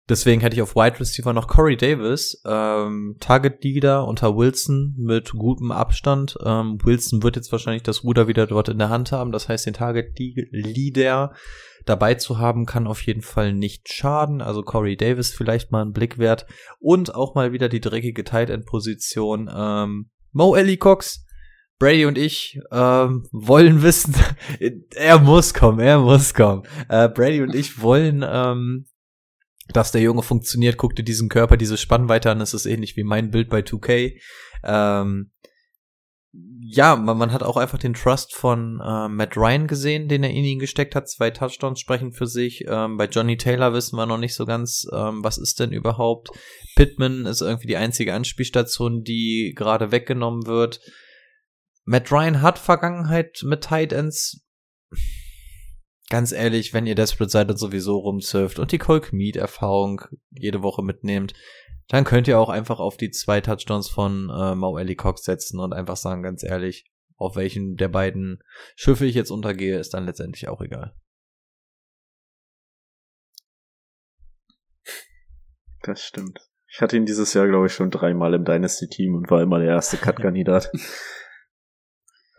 Speaker 2: Deswegen hätte ich auf Wide Receiver noch Corey Davis, ähm, Target Leader unter Wilson mit gutem Abstand. Ähm, Wilson wird jetzt wahrscheinlich das Ruder wieder dort in der Hand haben. Das heißt, den Target Leader dabei zu haben, kann auf jeden Fall nicht schaden. Also Corey Davis vielleicht mal einen Blick wert. Und auch mal wieder die dreckige Tight End Position. Ähm, Mo Ellie Cox. Brady und ich ähm, wollen wissen, [LAUGHS] er muss kommen, er muss kommen. Äh, Brady und ich wollen ähm, dass der Junge funktioniert, guck dir diesen Körper, diese Spannweite an, das ist ähnlich wie mein Bild bei 2K. Ähm, ja, man, man hat auch einfach den Trust von äh, Matt Ryan gesehen, den er in ihn gesteckt hat. Zwei Touchdowns sprechen für sich. Ähm, bei Johnny Taylor wissen wir noch nicht so ganz, ähm, was ist denn überhaupt. Pittman ist irgendwie die einzige Anspielstation, die gerade weggenommen wird. Matt Ryan hat Vergangenheit mit Tight Ends ganz ehrlich, wenn ihr desperate seid und sowieso rumsurft und die Cole Mead Erfahrung jede Woche mitnehmt, dann könnt ihr auch einfach auf die zwei Touchdowns von äh, Mau Ellie Cox setzen und einfach sagen, ganz ehrlich, auf welchen der beiden Schiffe ich jetzt untergehe, ist dann letztendlich auch egal.
Speaker 1: Das stimmt. Ich hatte ihn dieses Jahr, glaube ich, schon dreimal im Dynasty-Team und war immer der erste [LAUGHS] Cut-Kandidat.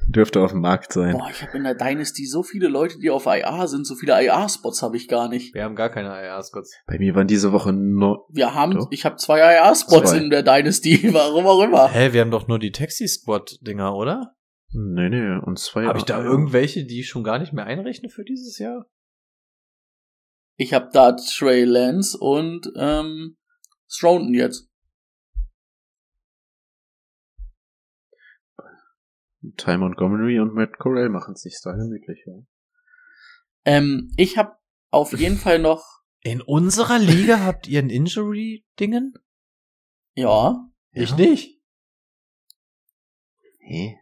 Speaker 1: Dürfte auf dem Markt sein.
Speaker 3: Boah, ich habe in der Dynasty so viele Leute, die auf IA sind. So viele IA-Spots habe ich gar nicht.
Speaker 2: Wir haben gar keine IA-Spots.
Speaker 1: Bei mir waren diese Woche nur.
Speaker 3: Wir haben, Doch. ich habe zwei IA-Spots in der Dynasty. [LAUGHS] Warum auch immer.
Speaker 2: Hä, wir haben doch nur die Taxi-Squad-Dinger, oder?
Speaker 1: Nee, nee, und zwei.
Speaker 2: Habe ich da irgendwelche, die ich schon gar nicht mehr einrechne für dieses Jahr?
Speaker 3: Ich habe da Trey Lance und ähm, Stroughton jetzt.
Speaker 1: Ty Montgomery und Matt Corral machen es sich da gemütlich. Ja.
Speaker 3: Ähm, ich habe auf jeden Fall noch.
Speaker 2: In unserer Liga [LAUGHS] habt ihr ein Injury-Dingen?
Speaker 3: Ja.
Speaker 2: Ich ja. nicht.
Speaker 1: Hey.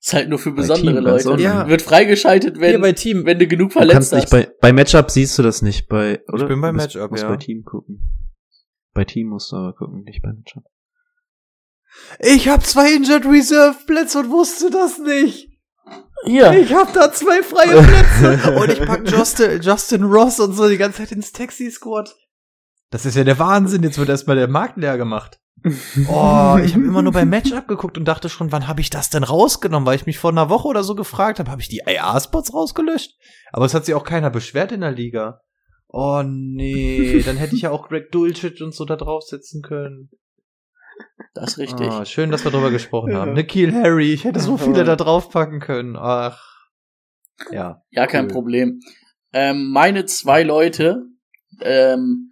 Speaker 3: Ist halt nur für besondere Team, Leute. Ja. Wird freigeschaltet, wenn,
Speaker 2: bei Team.
Speaker 3: wenn du genug verletzt
Speaker 1: du hast. Nicht bei, bei Matchup siehst du das nicht. Bei, oder?
Speaker 2: Ich bin bei Matchup,
Speaker 1: musst
Speaker 2: ja.
Speaker 1: bei Team gucken. Bei Team musst du aber gucken, nicht bei Matchup.
Speaker 2: Ich habe zwei Injured Reserve Plätze und wusste das nicht.
Speaker 3: Hier.
Speaker 2: Ich habe da zwei freie Plätze [LAUGHS] und ich pack Justin, Justin Ross und so die ganze Zeit ins Taxi Squad. Das ist ja der Wahnsinn. Jetzt wird erstmal der Markt leer gemacht. [LAUGHS] Oh, ich habe immer nur beim Matchup geguckt und dachte schon, wann habe ich das denn rausgenommen, weil ich mich vor einer Woche oder so gefragt habe, habe ich die IA-Spots rausgelöscht? Aber es hat sich auch keiner beschwert in der Liga. Oh nee, dann hätte ich ja auch Greg Dulcich und so da draufsetzen können.
Speaker 3: Das ist richtig.
Speaker 2: Oh, schön, dass wir darüber gesprochen haben. Nikhil Harry, ich hätte so viele da draufpacken können. Ach. Ja.
Speaker 3: Ja, kein cool. Problem. Ähm, meine zwei Leute, ähm,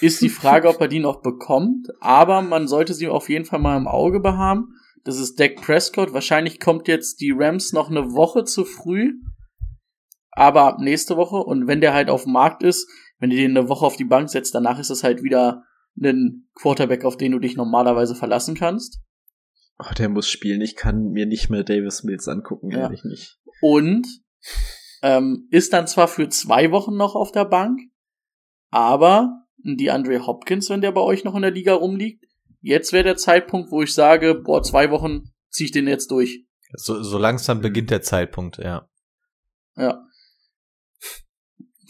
Speaker 3: ist die Frage, ob er die noch bekommt, aber man sollte sie auf jeden Fall mal im Auge behaben. Das ist Dak Prescott. Wahrscheinlich kommt jetzt die Rams noch eine Woche zu früh, aber ab nächste Woche. Und wenn der halt auf dem Markt ist, wenn du den eine Woche auf die Bank setzt, danach ist es halt wieder einen Quarterback, auf den du dich normalerweise verlassen kannst.
Speaker 1: Oh, der muss spielen. Ich kann mir nicht mehr Davis Mills angucken, ja. ehrlich nicht.
Speaker 3: Und ähm, ist dann zwar für zwei Wochen noch auf der Bank, aber die Andre Hopkins, wenn der bei euch noch in der Liga rumliegt, jetzt wäre der Zeitpunkt, wo ich sage, boah, zwei Wochen zieh ich den jetzt durch.
Speaker 2: So, so langsam beginnt der Zeitpunkt, ja.
Speaker 3: Ja.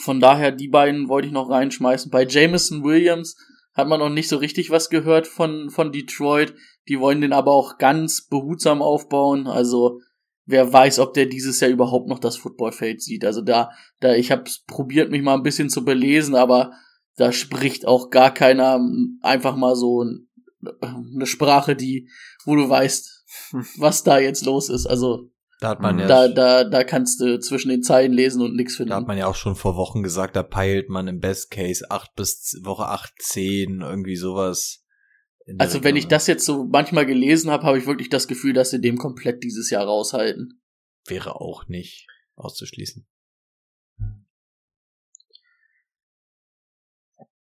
Speaker 3: Von daher, die beiden wollte ich noch reinschmeißen. Bei Jameson Williams hat man noch nicht so richtig was gehört von, von Detroit. Die wollen den aber auch ganz behutsam aufbauen. Also wer weiß, ob der dieses Jahr überhaupt noch das Footballfeld sieht. Also da, da ich habe probiert, mich mal ein bisschen zu belesen, aber da spricht auch gar keiner einfach mal so eine Sprache, die, wo du weißt, [LAUGHS] was da jetzt los ist. Also
Speaker 2: da hat man ja.
Speaker 3: Da, da, da kannst du zwischen den Zeilen lesen und nichts finden.
Speaker 2: Da hat man ja auch schon vor Wochen gesagt, da peilt man im Best Case acht bis Woche acht zehn irgendwie sowas.
Speaker 3: Also wenn ich das jetzt so manchmal gelesen habe, habe ich wirklich das Gefühl, dass sie dem komplett dieses Jahr raushalten.
Speaker 2: Wäre auch nicht. auszuschließen.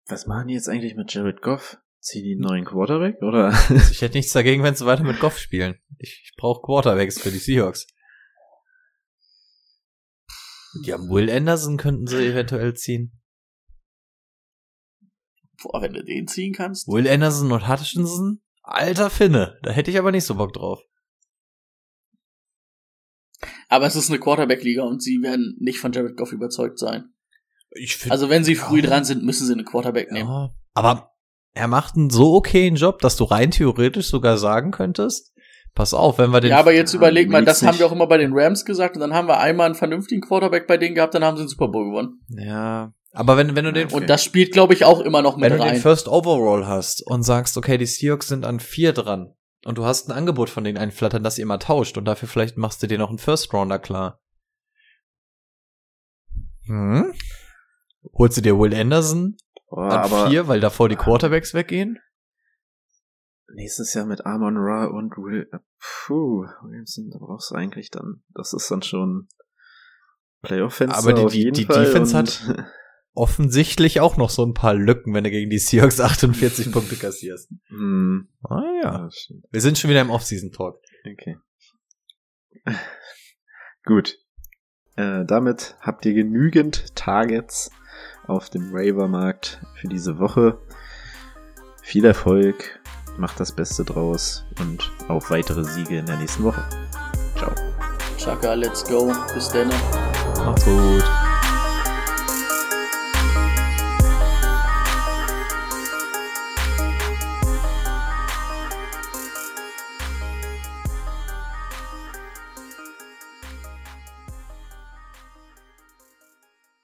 Speaker 1: Was machen die jetzt eigentlich mit Jared Goff? Ziehen die einen neuen Quarterback oder?
Speaker 2: Ich hätte nichts dagegen, wenn sie weiter mit Goff spielen. Ich, ich brauche Quarterbacks für die Seahawks. Ja, Will Anderson könnten sie eventuell ziehen.
Speaker 3: Boah, wenn du den ziehen kannst.
Speaker 2: Will Anderson und Hutchinson? Alter Finne, da hätte ich aber nicht so Bock drauf.
Speaker 3: Aber es ist eine Quarterback-Liga und sie werden nicht von Jared Goff überzeugt sein.
Speaker 2: Ich find,
Speaker 3: Also wenn sie früh
Speaker 2: Ja.
Speaker 3: dran sind, müssen sie einen Quarterback nehmen.
Speaker 2: ja, aber er macht einen so okayen Job, dass du rein theoretisch sogar sagen könntest, pass auf, wenn wir den
Speaker 3: Ja, aber jetzt überleg mal, das haben wir auch immer bei den Rams gesagt und dann haben wir einmal einen vernünftigen Quarterback bei denen gehabt, dann haben sie den Super Bowl gewonnen.
Speaker 2: Ja, aber wenn, wenn du den
Speaker 3: Und das spielt, glaube ich, auch immer noch mit
Speaker 2: wenn du den
Speaker 3: rein.
Speaker 2: First Overall hast und sagst, okay, die Seahawks sind an vier dran und du hast ein Angebot von denen einflattern, das ihr mal tauscht und dafür vielleicht machst du dir noch einen First Rounder klar. Hm? Holst du dir Will Anderson
Speaker 1: Boah,
Speaker 2: an
Speaker 1: aber
Speaker 2: vier, weil davor die Quarterbacks weggehen?
Speaker 1: Nächstes Jahr mit Amon Ra und Will, äh, puh, Williamson, da brauchst du eigentlich dann, das ist dann schon Playoff-Fenster
Speaker 2: Aber die-
Speaker 1: auf
Speaker 2: die-
Speaker 1: jeden
Speaker 2: die
Speaker 1: Fall
Speaker 2: Defense hat- [LAUGHS] Offensichtlich auch noch so ein paar Lücken, wenn du gegen die Seahawks [LAUGHS] 48 Punkte kassierst.
Speaker 1: Hm,
Speaker 2: Ah
Speaker 1: ja. stimmt.
Speaker 2: Wir sind schon wieder im Off-Season-Talk.
Speaker 1: Okay. [LAUGHS] Gut. Äh, damit habt ihr genügend Targets auf dem Raver-Markt für diese Woche. Viel Erfolg, macht das Beste draus und auf weitere Siege in der nächsten Woche. Ciao.
Speaker 3: Chaka, let's go. Bis dann.
Speaker 2: Macht's gut.